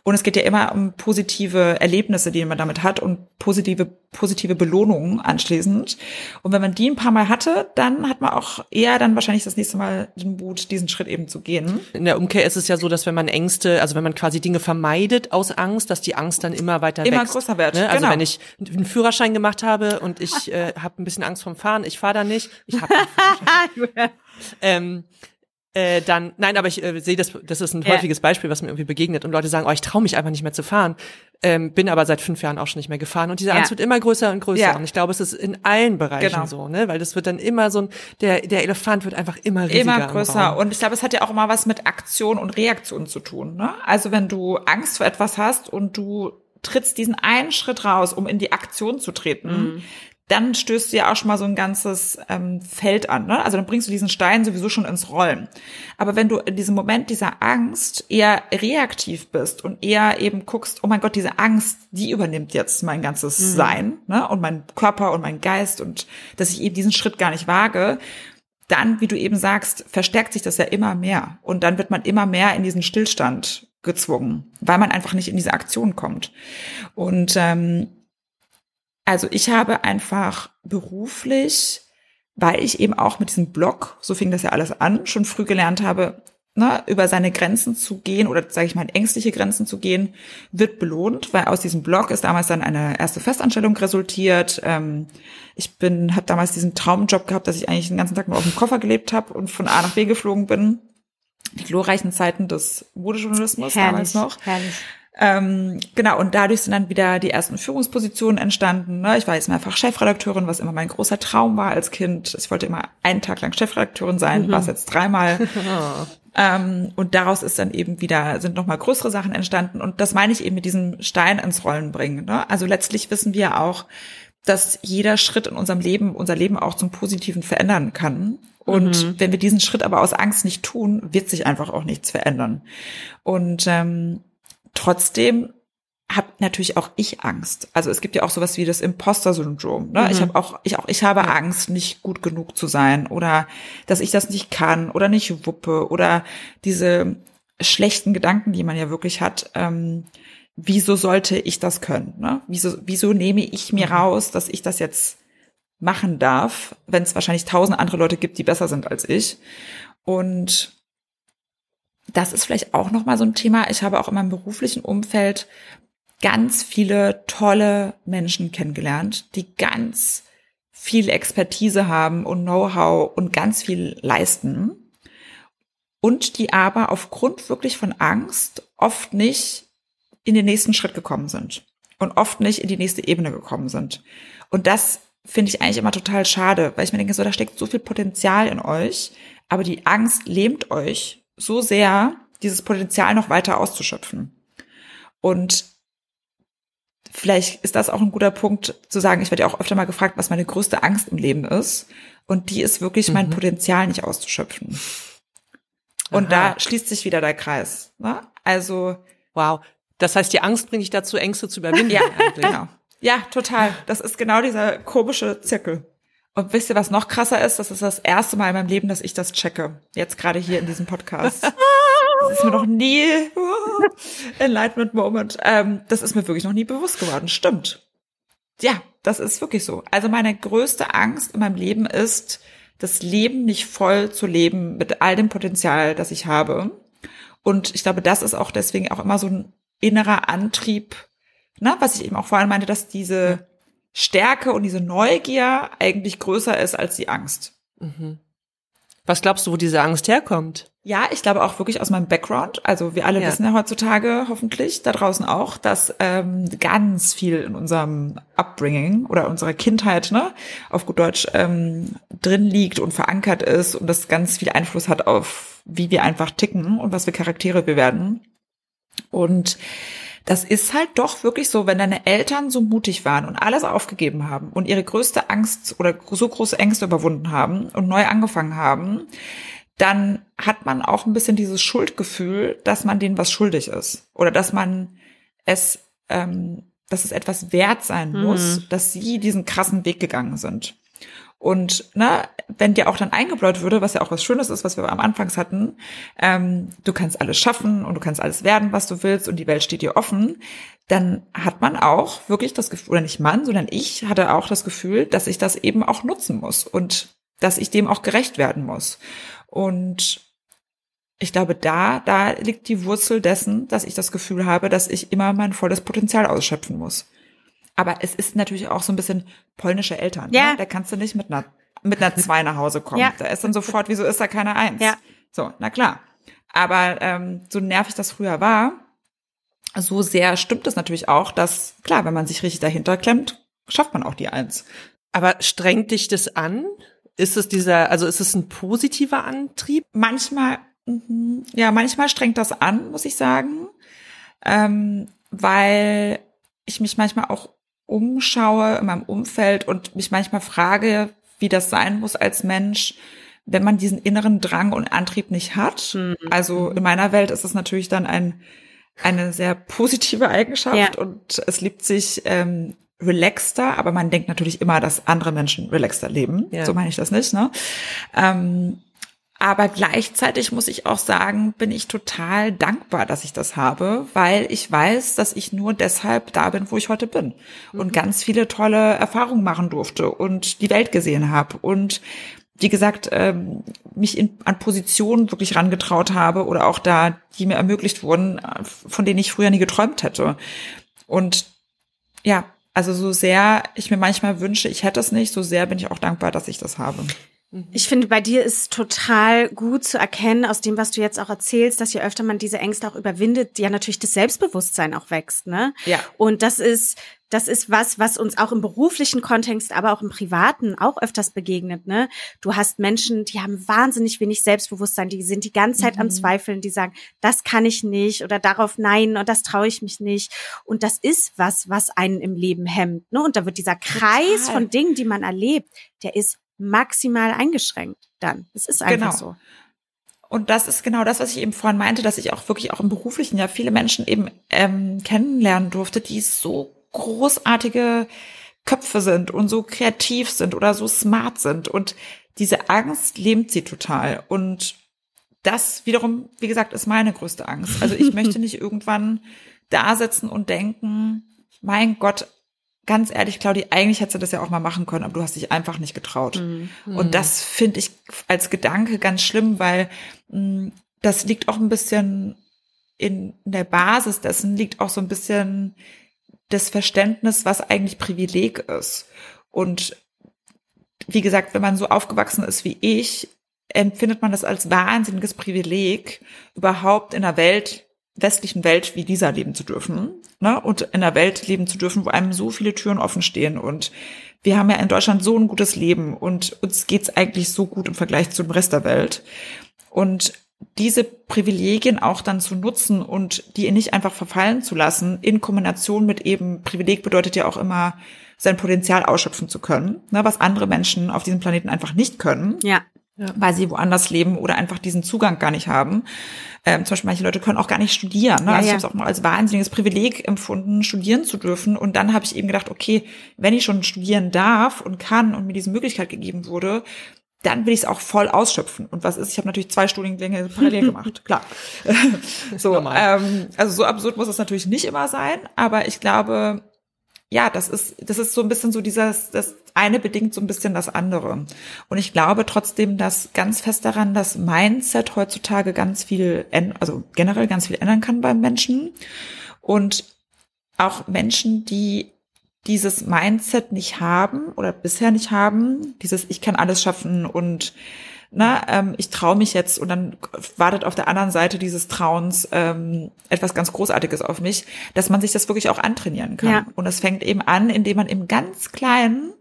Speaker 5: Und es geht ja immer um positive Erlebnisse, die man damit hat und positive, positive Belohnungen anschließend. Und wenn man die ein paar Mal hatte, dann hat man auch eher dann wahrscheinlich das nächste Mal den Mut, diesen Schritt eben zu gehen.
Speaker 3: In der Umkehr ist es ja so, dass wenn man Ängste, also wenn man quasi Dinge vermeidet aus Angst, dass die Angst dann immer weiter
Speaker 5: immer
Speaker 3: wächst.
Speaker 5: größer wird.
Speaker 3: Ne? Also genau. wenn ich einen Führerschein gemacht habe und ich äh, habe ein bisschen Angst vom Fahren, ich fahre da nicht, ich habe ähm, äh, dann, nein, aber ich äh, sehe das, das ist ein
Speaker 2: Ja.
Speaker 3: häufiges Beispiel, was mir irgendwie begegnet und Leute sagen, oh, ich traue mich einfach nicht mehr zu fahren, ähm, bin aber seit fünf Jahren auch schon nicht mehr gefahren und dieser
Speaker 2: Ja.
Speaker 3: Angst wird immer größer und größer
Speaker 5: Ja.
Speaker 3: und ich glaube, es ist in allen Bereichen
Speaker 5: Genau.
Speaker 3: so, ne, weil das wird dann immer so ein, der, der Elefant wird einfach immer riesiger
Speaker 5: immer
Speaker 3: im
Speaker 5: größer. Und ich glaube, es hat ja auch immer was mit Aktion und Reaktion zu tun. Ne? Also wenn du Angst vor etwas hast und du trittst diesen einen Schritt raus, um in die Aktion zu treten, dann stößt du ja auch schon mal so ein ganzes ähm, Feld an. Ne? Also dann bringst du diesen Stein sowieso schon ins Rollen. Aber wenn du in diesem Moment dieser Angst eher reaktiv bist und eher eben guckst, oh mein Gott, diese Angst, die übernimmt jetzt mein ganzes Sein ne? und mein Körper und mein Geist und dass ich eben diesen Schritt gar nicht wage, dann, wie du eben sagst, verstärkt sich das ja immer mehr. Und dann wird man immer mehr in diesen Stillstand gezwungen, weil man einfach nicht in diese Aktion kommt. Und ähm, also ich habe einfach beruflich, weil ich eben auch mit diesem Blog, so fing das ja alles an, schon früh gelernt habe, ne, über seine Grenzen zu gehen oder sage ich mal ängstliche Grenzen zu gehen, wird belohnt, weil aus diesem Blog ist damals dann eine erste Festanstellung resultiert. Ähm, ich bin, habe damals diesen Traumjob gehabt, dass ich eigentlich den ganzen Tag nur auf dem Koffer gelebt habe und von A nach B geflogen bin. Die glorreichen Zeiten des Modejournalismus damals noch.
Speaker 2: herrlich.
Speaker 5: Ähm, genau, und dadurch sind dann wieder die ersten Führungspositionen entstanden. Ne? Ich war jetzt mehrfach Chefredakteurin, was immer mein großer Traum war als Kind. Ich wollte immer einen Tag lang Chefredakteurin sein, war es jetzt dreimal. ähm, und daraus ist dann eben wieder, sind nochmal größere Sachen entstanden. Und das meine ich eben mit diesem Stein ins Rollen bringen. Ne? Also letztlich wissen wir auch, dass jeder Schritt in unserem Leben unser Leben auch zum Positiven verändern kann. Und wenn wir diesen Schritt aber aus Angst nicht tun, wird sich einfach auch nichts verändern. Und ähm, trotzdem habe natürlich auch ich Angst. Also es gibt ja auch sowas wie das Imposter-Syndrom. Ne? Ich habe auch, ich auch, ich habe Angst, nicht gut genug zu sein oder dass ich das nicht kann oder nicht wuppe oder diese schlechten Gedanken, die man ja wirklich hat. Ähm, wieso sollte ich das können? Ne? Wieso, wieso nehme ich mir raus, dass ich das jetzt machen darf, wenn es wahrscheinlich tausend andere Leute gibt, die besser sind als ich? Und das ist vielleicht auch noch mal so ein Thema. Ich habe auch in meinem beruflichen Umfeld ganz viele tolle Menschen kennengelernt, die ganz viel Expertise haben und Know-how und ganz viel leisten und die aber aufgrund wirklich von Angst oft nicht in den nächsten Schritt gekommen sind und oft nicht in die nächste Ebene gekommen sind. Und das finde ich eigentlich immer total schade, weil ich mir denke, so da steckt so viel Potenzial in euch, aber die Angst lähmt euch so sehr, dieses Potenzial noch weiter auszuschöpfen. Und vielleicht ist das auch ein guter Punkt zu sagen, ich werde ja auch öfter mal gefragt, was meine größte Angst im Leben ist. Und die ist wirklich mein Potenzial nicht auszuschöpfen. Und
Speaker 3: Aha.
Speaker 5: da schließt sich wieder der Kreis. Ne? Also
Speaker 3: Wow. Das heißt, die Angst bringt dich dazu, Ängste zu überwinden.
Speaker 5: ja, genau. Ja, total. Das ist genau dieser komische Zirkel. Und wisst ihr, was noch krasser ist? Das ist das erste Mal in meinem Leben, dass ich das checke. Jetzt gerade hier in diesem Podcast. Das ist mir noch nie Enlightenment Moment. Ähm, das ist mir wirklich noch nie bewusst geworden. Stimmt. Ja, das ist wirklich so. Also meine größte Angst in meinem Leben ist, das Leben nicht voll zu leben mit all dem Potenzial, das ich habe. Und ich glaube, das ist auch deswegen auch immer so ein innerer Antrieb, ne, was ich eben auch vorhin meinte, dass diese Stärke und diese Neugier eigentlich größer ist als die Angst.
Speaker 3: Was glaubst du, wo diese Angst herkommt?
Speaker 5: Ja, ich glaube auch wirklich aus meinem Background. Also wir alle
Speaker 3: Ja.
Speaker 5: wissen ja heutzutage hoffentlich da draußen auch, dass ähm, ganz viel in unserem Upbringing oder unserer Kindheit, ne, auf gut Deutsch ähm, drin liegt und verankert ist und das ganz viel Einfluss hat auf, wie wir einfach ticken und was für Charaktere wir werden. Und das ist halt doch wirklich so, wenn deine Eltern so mutig waren und alles aufgegeben haben und ihre größte Angst oder so große Ängste überwunden haben und neu angefangen haben, dann hat man auch ein bisschen dieses Schuldgefühl, dass man denen was schuldig ist oder dass man es, ähm, dass es etwas wert sein muss, dass sie diesen krassen Weg gegangen sind. Und ne, wenn dir auch dann eingebläut würde, was ja auch was Schönes ist, was wir am Anfangs hatten, ähm, du kannst alles schaffen und du kannst alles werden, was du willst und die Welt steht dir offen, dann hat man auch wirklich das Gefühl, oder nicht man, sondern ich hatte auch das Gefühl, dass ich das eben auch nutzen muss und dass ich dem auch gerecht werden muss. Und ich glaube, da, da liegt die Wurzel dessen, dass ich das Gefühl habe, dass ich immer mein volles Potenzial ausschöpfen muss. Aber es ist natürlich auch so ein bisschen polnische Eltern.
Speaker 2: Ja.
Speaker 5: Ne? Da kannst du nicht mit einer, mit einer zwei nach Hause kommen.
Speaker 2: Ja.
Speaker 5: Da ist dann sofort, wieso ist da keine Eins?
Speaker 2: Ja.
Speaker 5: So, na klar. Aber ähm, so nervig das früher war, so sehr stimmt es natürlich auch, dass, klar, wenn man sich richtig dahinter klemmt, schafft man auch die Eins.
Speaker 3: Aber strengt dich das an? Ist es dieser, also ist es ein positiver Antrieb?
Speaker 5: Manchmal, mhm, ja, manchmal strengt das an, muss ich sagen, ähm, weil ich mich manchmal auch umschaue in meinem Umfeld und mich manchmal frage, wie das sein muss als Mensch, wenn man diesen inneren Drang und Antrieb nicht hat. Mhm. Also in meiner Welt ist es natürlich dann ein, eine sehr positive Eigenschaft ja. und es liebt sich ähm, relaxter, aber man denkt natürlich immer, dass andere Menschen relaxter leben. Ja. So meine ich das nicht. Ne? Ähm, aber gleichzeitig muss ich auch sagen, bin ich total dankbar, dass ich das habe, weil ich weiß, dass ich nur deshalb da bin, wo ich heute bin und mhm. ganz viele tolle Erfahrungen machen durfte und die Welt gesehen habe und wie gesagt, ähm, mich in, an Positionen wirklich rangetraut habe oder auch da, die mir ermöglicht wurden, von denen ich früher nie geträumt hätte. Und ja, also so sehr ich mir manchmal wünsche, ich hätte es nicht, so sehr bin ich auch dankbar, dass ich das habe.
Speaker 2: Mhm. Ich finde, bei dir ist total gut zu erkennen, aus dem, was du jetzt auch erzählst, dass je öfter man diese Ängste auch überwindet, ja natürlich das Selbstbewusstsein auch wächst, ne?
Speaker 5: Ja.
Speaker 2: Und das ist, das ist was, was uns auch im beruflichen Kontext, aber auch im privaten auch öfters begegnet, ne? Du hast Menschen, die haben wahnsinnig wenig Selbstbewusstsein, die sind die ganze Zeit mhm. am Zweifeln, die sagen, das kann ich nicht oder darauf nein und das traue ich mich nicht. Und das ist was, was einen im Leben hemmt, ne? Und da wird dieser Kreis Total. von Dingen, die man erlebt, der ist maximal eingeschränkt dann. Es ist einfach genau. so.
Speaker 5: Und das ist genau das, was ich eben vorhin meinte, dass ich auch wirklich auch im beruflichen ja viele Menschen eben ähm, kennenlernen durfte, die so großartige Köpfe sind und so kreativ sind oder so smart sind. Und diese Angst lähmt sie total. Und das wiederum, wie gesagt, ist meine größte Angst. Also ich möchte nicht irgendwann da sitzen und denken, mein Gott, ganz ehrlich, Claudi, eigentlich hättest du das ja auch mal machen können, aber du hast dich einfach nicht getraut. Mhm. Und das finde ich als Gedanke ganz schlimm, weil mh, mm, das liegt auch ein bisschen in der Basis dessen liegt auch so ein bisschen das Verständnis, was eigentlich Privileg ist. Und wie gesagt, wenn man so aufgewachsen ist wie ich, empfindet man das als wahnsinniges Privileg, überhaupt in einer Welt westlichen Welt wie dieser leben zu dürfen ne? und in einer Welt leben zu dürfen, wo einem so viele Türen offen stehen. Und wir haben ja in Deutschland so ein gutes Leben und uns geht's eigentlich so gut im Vergleich zum Rest der Welt. Und diese Privilegien auch dann zu nutzen und die nicht einfach verfallen zu lassen, in Kombination mit eben Privileg bedeutet ja auch immer, sein Potenzial ausschöpfen zu können, ne, was andere Menschen auf diesem Planeten einfach nicht können.
Speaker 2: Ja
Speaker 5: ja. weil sie woanders leben oder einfach diesen Zugang gar nicht haben. Ähm, zum Beispiel manche Leute können auch gar nicht studieren. Ne? Ja, also ich habe es auch mal als wahnsinniges Privileg empfunden, studieren zu dürfen. Und dann habe ich eben gedacht, okay, wenn ich schon studieren darf und kann und mir diese Möglichkeit gegeben wurde, dann will ich es auch voll ausschöpfen. Und was ist? Ich habe natürlich zwei Studiengänge parallel gemacht, klar. so, ähm, also so absurd muss es natürlich nicht immer sein, aber ich glaube, ja, das ist, das ist so ein bisschen so dieses, das eine bedingt so ein bisschen das andere. Und ich glaube trotzdem, dass ganz fest daran, dass Mindset heutzutage ganz viel, also generell ganz viel ändern kann beim Menschen. Und auch Menschen, die dieses Mindset nicht haben oder bisher nicht haben, dieses Ich kann alles schaffen und na, ähm, ich traue mich jetzt und dann wartet auf der anderen Seite dieses Trauens ähm, etwas ganz Großartiges auf mich, dass man sich das wirklich auch antrainieren kann. Ja. Und es fängt eben an, indem man im ganz kleinen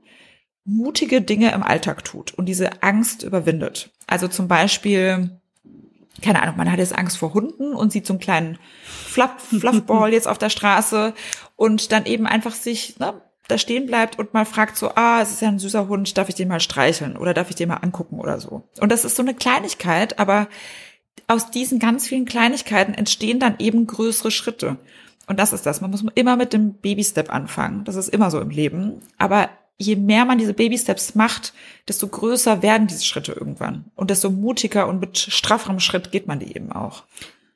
Speaker 5: mutige Dinge im Alltag tut und diese Angst überwindet. Also zum Beispiel, keine Ahnung, man hat jetzt Angst vor Hunden und sieht so einen kleinen Fluff, Fluffball jetzt auf der Straße und dann eben einfach sich ne, da stehen bleibt und mal fragt so, ah, es ist ja ein süßer Hund, darf ich den mal streicheln oder darf ich den mal angucken oder so. Und das ist so eine Kleinigkeit, aber aus diesen ganz vielen Kleinigkeiten entstehen dann eben größere Schritte. Und das ist das. Man muss immer mit dem Baby-Step anfangen. Das ist immer so im Leben. Aber je mehr man diese Baby-Steps macht, desto größer werden diese Schritte irgendwann. Und desto mutiger und mit strafferem Schritt geht man die eben auch.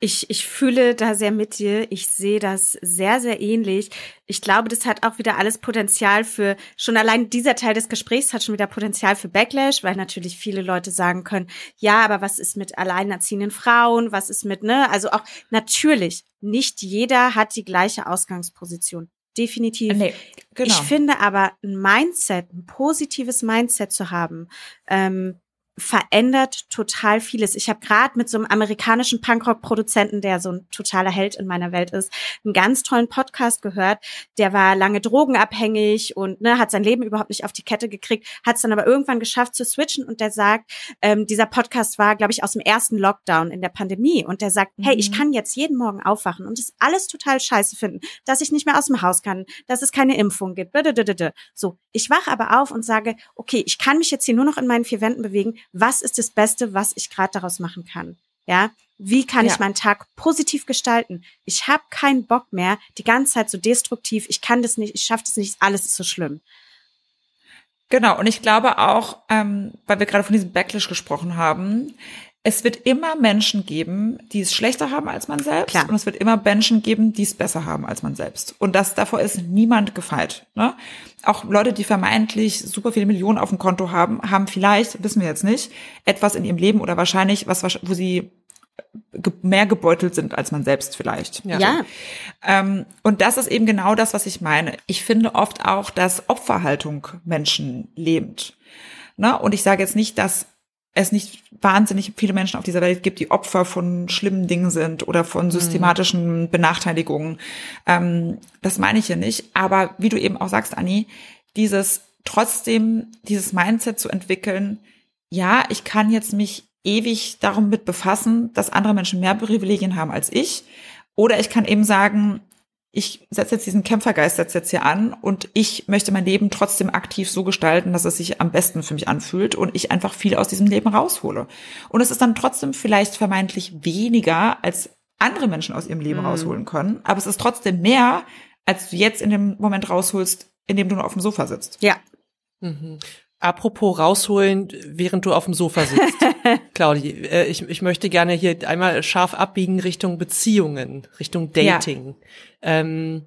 Speaker 2: Ich, ich fühle da sehr mit dir. Ich sehe das sehr, sehr ähnlich. Ich glaube, das hat auch wieder alles Potenzial für, schon allein dieser Teil des Gesprächs hat schon wieder Potenzial für Backlash, weil natürlich viele Leute sagen können, ja, aber was ist mit alleinerziehenden Frauen? Was ist mit, ne? Also auch natürlich, nicht jeder hat die gleiche Ausgangsposition. Definitiv. Nee, genau. Ich finde aber ein Mindset, ein positives Mindset zu haben, ähm, verändert total vieles. Ich habe gerade mit so einem amerikanischen Punkrock-Produzenten, der so ein totaler Held in meiner Welt ist, einen ganz tollen Podcast gehört. Der war lange drogenabhängig und ne, hat sein Leben überhaupt nicht auf die Kette gekriegt, hat es dann aber irgendwann geschafft zu switchen und der sagt, ähm, dieser Podcast war, glaube ich, aus dem ersten Lockdown in der Pandemie und der sagt, mhm. hey, ich mhm. kann jetzt jeden Morgen aufwachen und es alles total scheiße finden, dass ich nicht mehr aus dem Haus kann, dass es keine Impfung gibt. So, ich wache aber auf und sage, okay, ich kann mich jetzt hier nur noch in meinen vier Wänden bewegen was ist das Beste, was ich gerade daraus machen kann? Ja, wie kann ja. ich meinen Tag positiv gestalten? Ich habe keinen Bock mehr, die ganze Zeit so destruktiv, ich kann das nicht, ich schaffe das nicht, alles ist so schlimm.
Speaker 5: Genau, und ich glaube auch, ähm, weil wir gerade von diesem Backlash gesprochen haben, es wird immer Menschen geben, die es schlechter haben als man selbst. Klar. Und es wird immer Menschen geben, die es besser haben als man selbst. Und das davor ist niemand gefeit. Ne? Auch Leute, die vermeintlich super viele Millionen auf dem Konto haben, haben vielleicht, wissen wir jetzt nicht, etwas in ihrem Leben oder wahrscheinlich was, wo sie mehr gebeutelt sind als man selbst vielleicht.
Speaker 2: Ja. ja.
Speaker 5: Ähm, und das ist eben genau das, was ich meine. Ich finde oft auch, dass Opferhaltung Menschen lebt. Ne? Und ich sage jetzt nicht, dass es nicht wahnsinnig viele Menschen auf dieser Welt gibt, die Opfer von schlimmen Dingen sind oder von mhm. systematischen. Benachteiligungen. Ähm, das meine ich hier nicht. Aber wie du eben auch sagst, Anni, dieses trotzdem, dieses Mindset zu entwickeln, ja, ich kann jetzt mich ewig darum mit befassen, dass andere Menschen mehr Privilegien haben als ich. Oder ich kann eben sagen, ich setze jetzt diesen Kämpfergeist setze jetzt hier an und ich möchte mein Leben trotzdem aktiv so gestalten, dass es sich am besten für mich anfühlt und ich einfach viel aus diesem Leben raushole. Und es ist dann trotzdem vielleicht vermeintlich weniger, als andere Menschen aus ihrem Leben mhm. rausholen können, aber es ist trotzdem mehr, als du jetzt in dem Moment rausholst, in dem du nur auf dem Sofa sitzt.
Speaker 2: Ja.
Speaker 3: Mhm. Apropos rausholen, während du auf dem Sofa sitzt. Claudi, äh, ich, ich möchte gerne hier einmal scharf abbiegen Richtung Beziehungen, Richtung Dating. Ja. Ähm,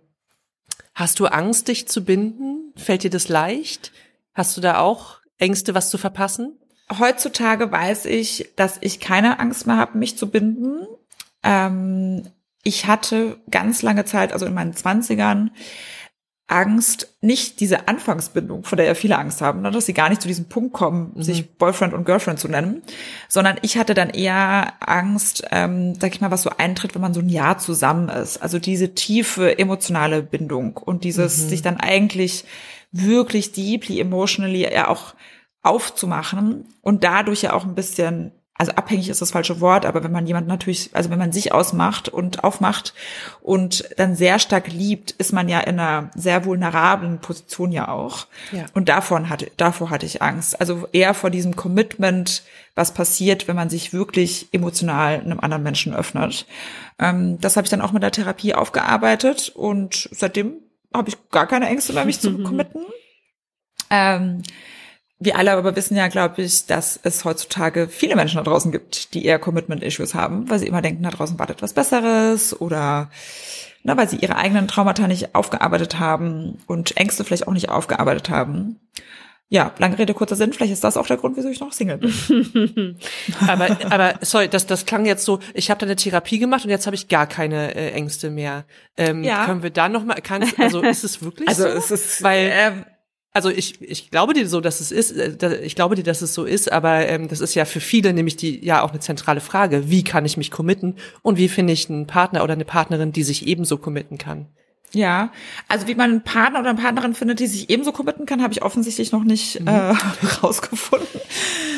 Speaker 3: hast du Angst, dich zu binden? Fällt dir das leicht? Hast du da auch Ängste, was zu verpassen?
Speaker 5: Heutzutage weiß ich, dass ich keine Angst mehr habe, mich zu binden. Ähm, ich hatte ganz lange Zeit, also in meinen Zwanzigern, Angst, nicht diese Anfangsbindung, von der ja viele Angst haben, ne, dass sie gar nicht zu diesem Punkt kommen, mhm. sich Boyfriend und Girlfriend zu nennen, sondern ich hatte dann eher Angst, ähm, sag ich mal, was so eintritt, wenn man so ein Jahr zusammen ist. Also diese tiefe emotionale Bindung und dieses mhm. sich dann eigentlich wirklich deeply emotionally ja auch aufzumachen und dadurch ja auch ein bisschen also abhängig ist das falsche Wort, aber wenn man jemand natürlich, also wenn man sich ausmacht und aufmacht und dann sehr stark liebt, ist man ja in einer sehr vulnerablen Position ja auch. Ja. Und davon hatte, davor hatte ich Angst. Also eher vor diesem Commitment, was passiert, wenn man sich wirklich emotional einem anderen Menschen öffnet. Ähm, das habe ich dann auch mit der Therapie aufgearbeitet und seitdem habe ich gar keine Ängste mehr, mich zu committen. Ähm, wir alle aber wissen ja, glaube ich, dass es heutzutage viele Menschen da draußen gibt, die eher Commitment-Issues haben, weil sie immer denken, da draußen wartet was Besseres oder na, weil sie ihre eigenen Traumata nicht aufgearbeitet haben und Ängste vielleicht auch nicht aufgearbeitet haben. Ja, lange Rede, kurzer Sinn, vielleicht ist das auch der Grund, wieso ich noch Single bin.
Speaker 3: aber, aber sorry, das, das klang jetzt so, ich habe da eine Therapie gemacht und jetzt habe ich gar keine äh, Ängste mehr. Ähm, ja. Können wir da noch mal, kann, also ist es wirklich
Speaker 5: also
Speaker 3: so?
Speaker 5: Also es ist,
Speaker 3: weil ähm, also ich, ich glaube dir so, dass es ist, äh, ich glaube dir, dass es so ist, aber ähm, das ist ja für viele nämlich die ja auch eine zentrale Frage. Wie kann ich mich committen und wie finde ich einen Partner oder eine Partnerin, die sich ebenso committen kann?
Speaker 5: Ja, also wie man einen Partner oder eine Partnerin findet, die sich ebenso committen kann, habe ich offensichtlich noch nicht mhm. äh, rausgefunden.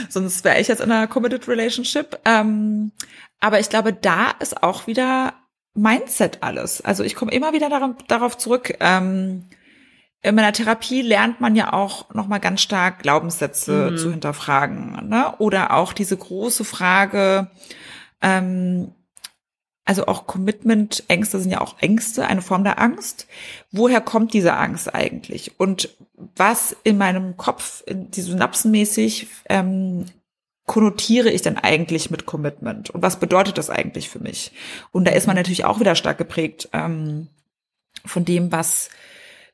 Speaker 5: Sonst wäre ich jetzt in einer committed relationship. Ähm, aber ich glaube, da ist auch wieder Mindset alles. Also ich komme immer wieder darauf, darauf zurück. Ähm, in meiner Therapie lernt man ja auch noch mal ganz stark Glaubenssätze mhm. zu hinterfragen, ne? Oder auch diese große Frage, ähm, also auch Commitment-Ängste sind ja auch Ängste, eine Form der Angst. Woher kommt diese Angst eigentlich? Und was in meinem Kopf, in die synapsenmäßig, ähm, konnotiere ich denn eigentlich mit Commitment? Und was bedeutet das eigentlich für mich? Und da ist man natürlich auch wieder stark geprägt ähm, von dem, was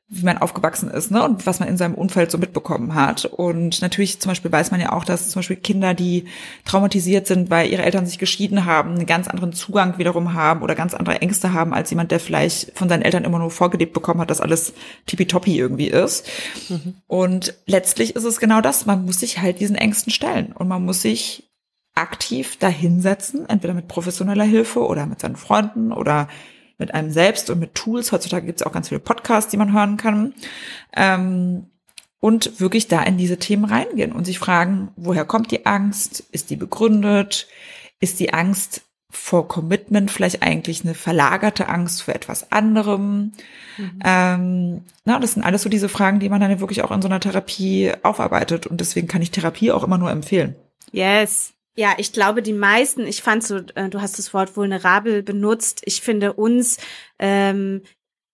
Speaker 5: wie man aufgewachsen ist, ne, und was man in seinem Umfeld so mitbekommen hat. Und natürlich zum Beispiel weiß man ja auch, dass zum Beispiel Kinder, die traumatisiert sind, weil ihre Eltern sich geschieden haben, einen ganz anderen Zugang wiederum haben oder ganz andere Ängste haben, als jemand, der vielleicht von seinen Eltern immer nur vorgelebt bekommen hat, dass alles tippitoppi irgendwie ist. Mhm. Und letztlich ist es genau das. Man muss sich halt diesen Ängsten stellen und man muss sich aktiv dahinsetzen, entweder mit professioneller Hilfe oder mit seinen Freunden oder mit einem selbst und mit Tools. Heutzutage gibt es auch ganz viele Podcasts, die man hören kann. Ähm, und wirklich da in diese Themen reingehen und sich fragen, woher kommt die Angst? Ist die begründet? Ist die Angst vor Commitment vielleicht eigentlich eine verlagerte Angst vor etwas anderem? Mhm. Ähm, na, das sind alles so diese Fragen, die man dann wirklich auch in so einer Therapie aufarbeitet. Und deswegen kann ich Therapie auch immer nur empfehlen.
Speaker 2: Yes. Ja, ich glaube, die meisten, ich fand so, äh, du hast das Wort vulnerabel benutzt. Ich finde uns, ähm,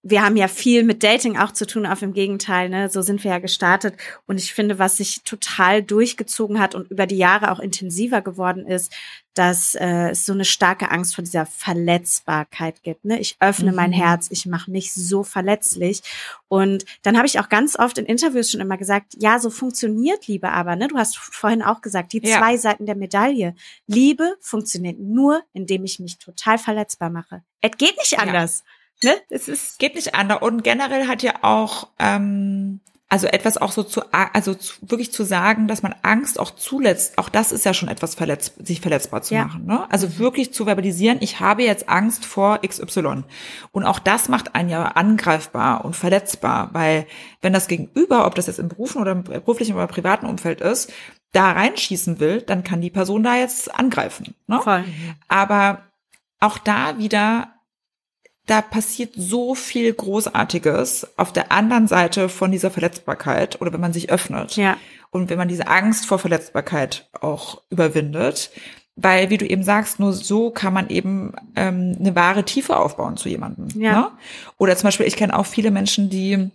Speaker 2: wir haben ja viel mit Dating auch zu tun, auf im Gegenteil, ne? So sind wir ja gestartet. Und ich finde, was sich total durchgezogen hat und über die Jahre auch intensiver geworden ist, dass äh, es so eine starke Angst vor dieser Verletzbarkeit gibt. Ne? Ich öffne mhm. mein Herz, ich mache mich so verletzlich. Und dann habe ich auch ganz oft in Interviews schon immer gesagt, ja, so funktioniert Liebe aber. Ne? Du hast vorhin auch gesagt, die ja. zwei Seiten der Medaille. Liebe funktioniert nur, indem ich mich total verletzbar mache. Es geht nicht anders. Ja. Ne?
Speaker 5: Es ist geht nicht anders. Und generell hat ja auch ähm, also etwas auch so zu, also zu, wirklich zu sagen, dass man Angst auch zulässt, auch das ist ja schon etwas verletz, sich verletzbar zu ja. machen. Ne? Also wirklich zu verbalisieren, ich habe jetzt Angst vor XY. Und auch das macht einen ja angreifbar und verletzbar, weil wenn das Gegenüber, ob das jetzt im Berufen oder im beruflichen oder privaten Umfeld ist, da reinschießen will, dann kann die Person da jetzt angreifen. Ne? Voll. Aber auch da wieder da passiert so viel Großartiges auf der anderen Seite von dieser Verletzbarkeit oder wenn man sich öffnet. Ja. Und wenn man diese Angst vor Verletzbarkeit auch überwindet. Weil, wie du eben sagst, nur so kann man eben ähm, eine wahre Tiefe aufbauen zu jemandem. Ja. Ne? Oder zum Beispiel, ich kenne auch viele Menschen, die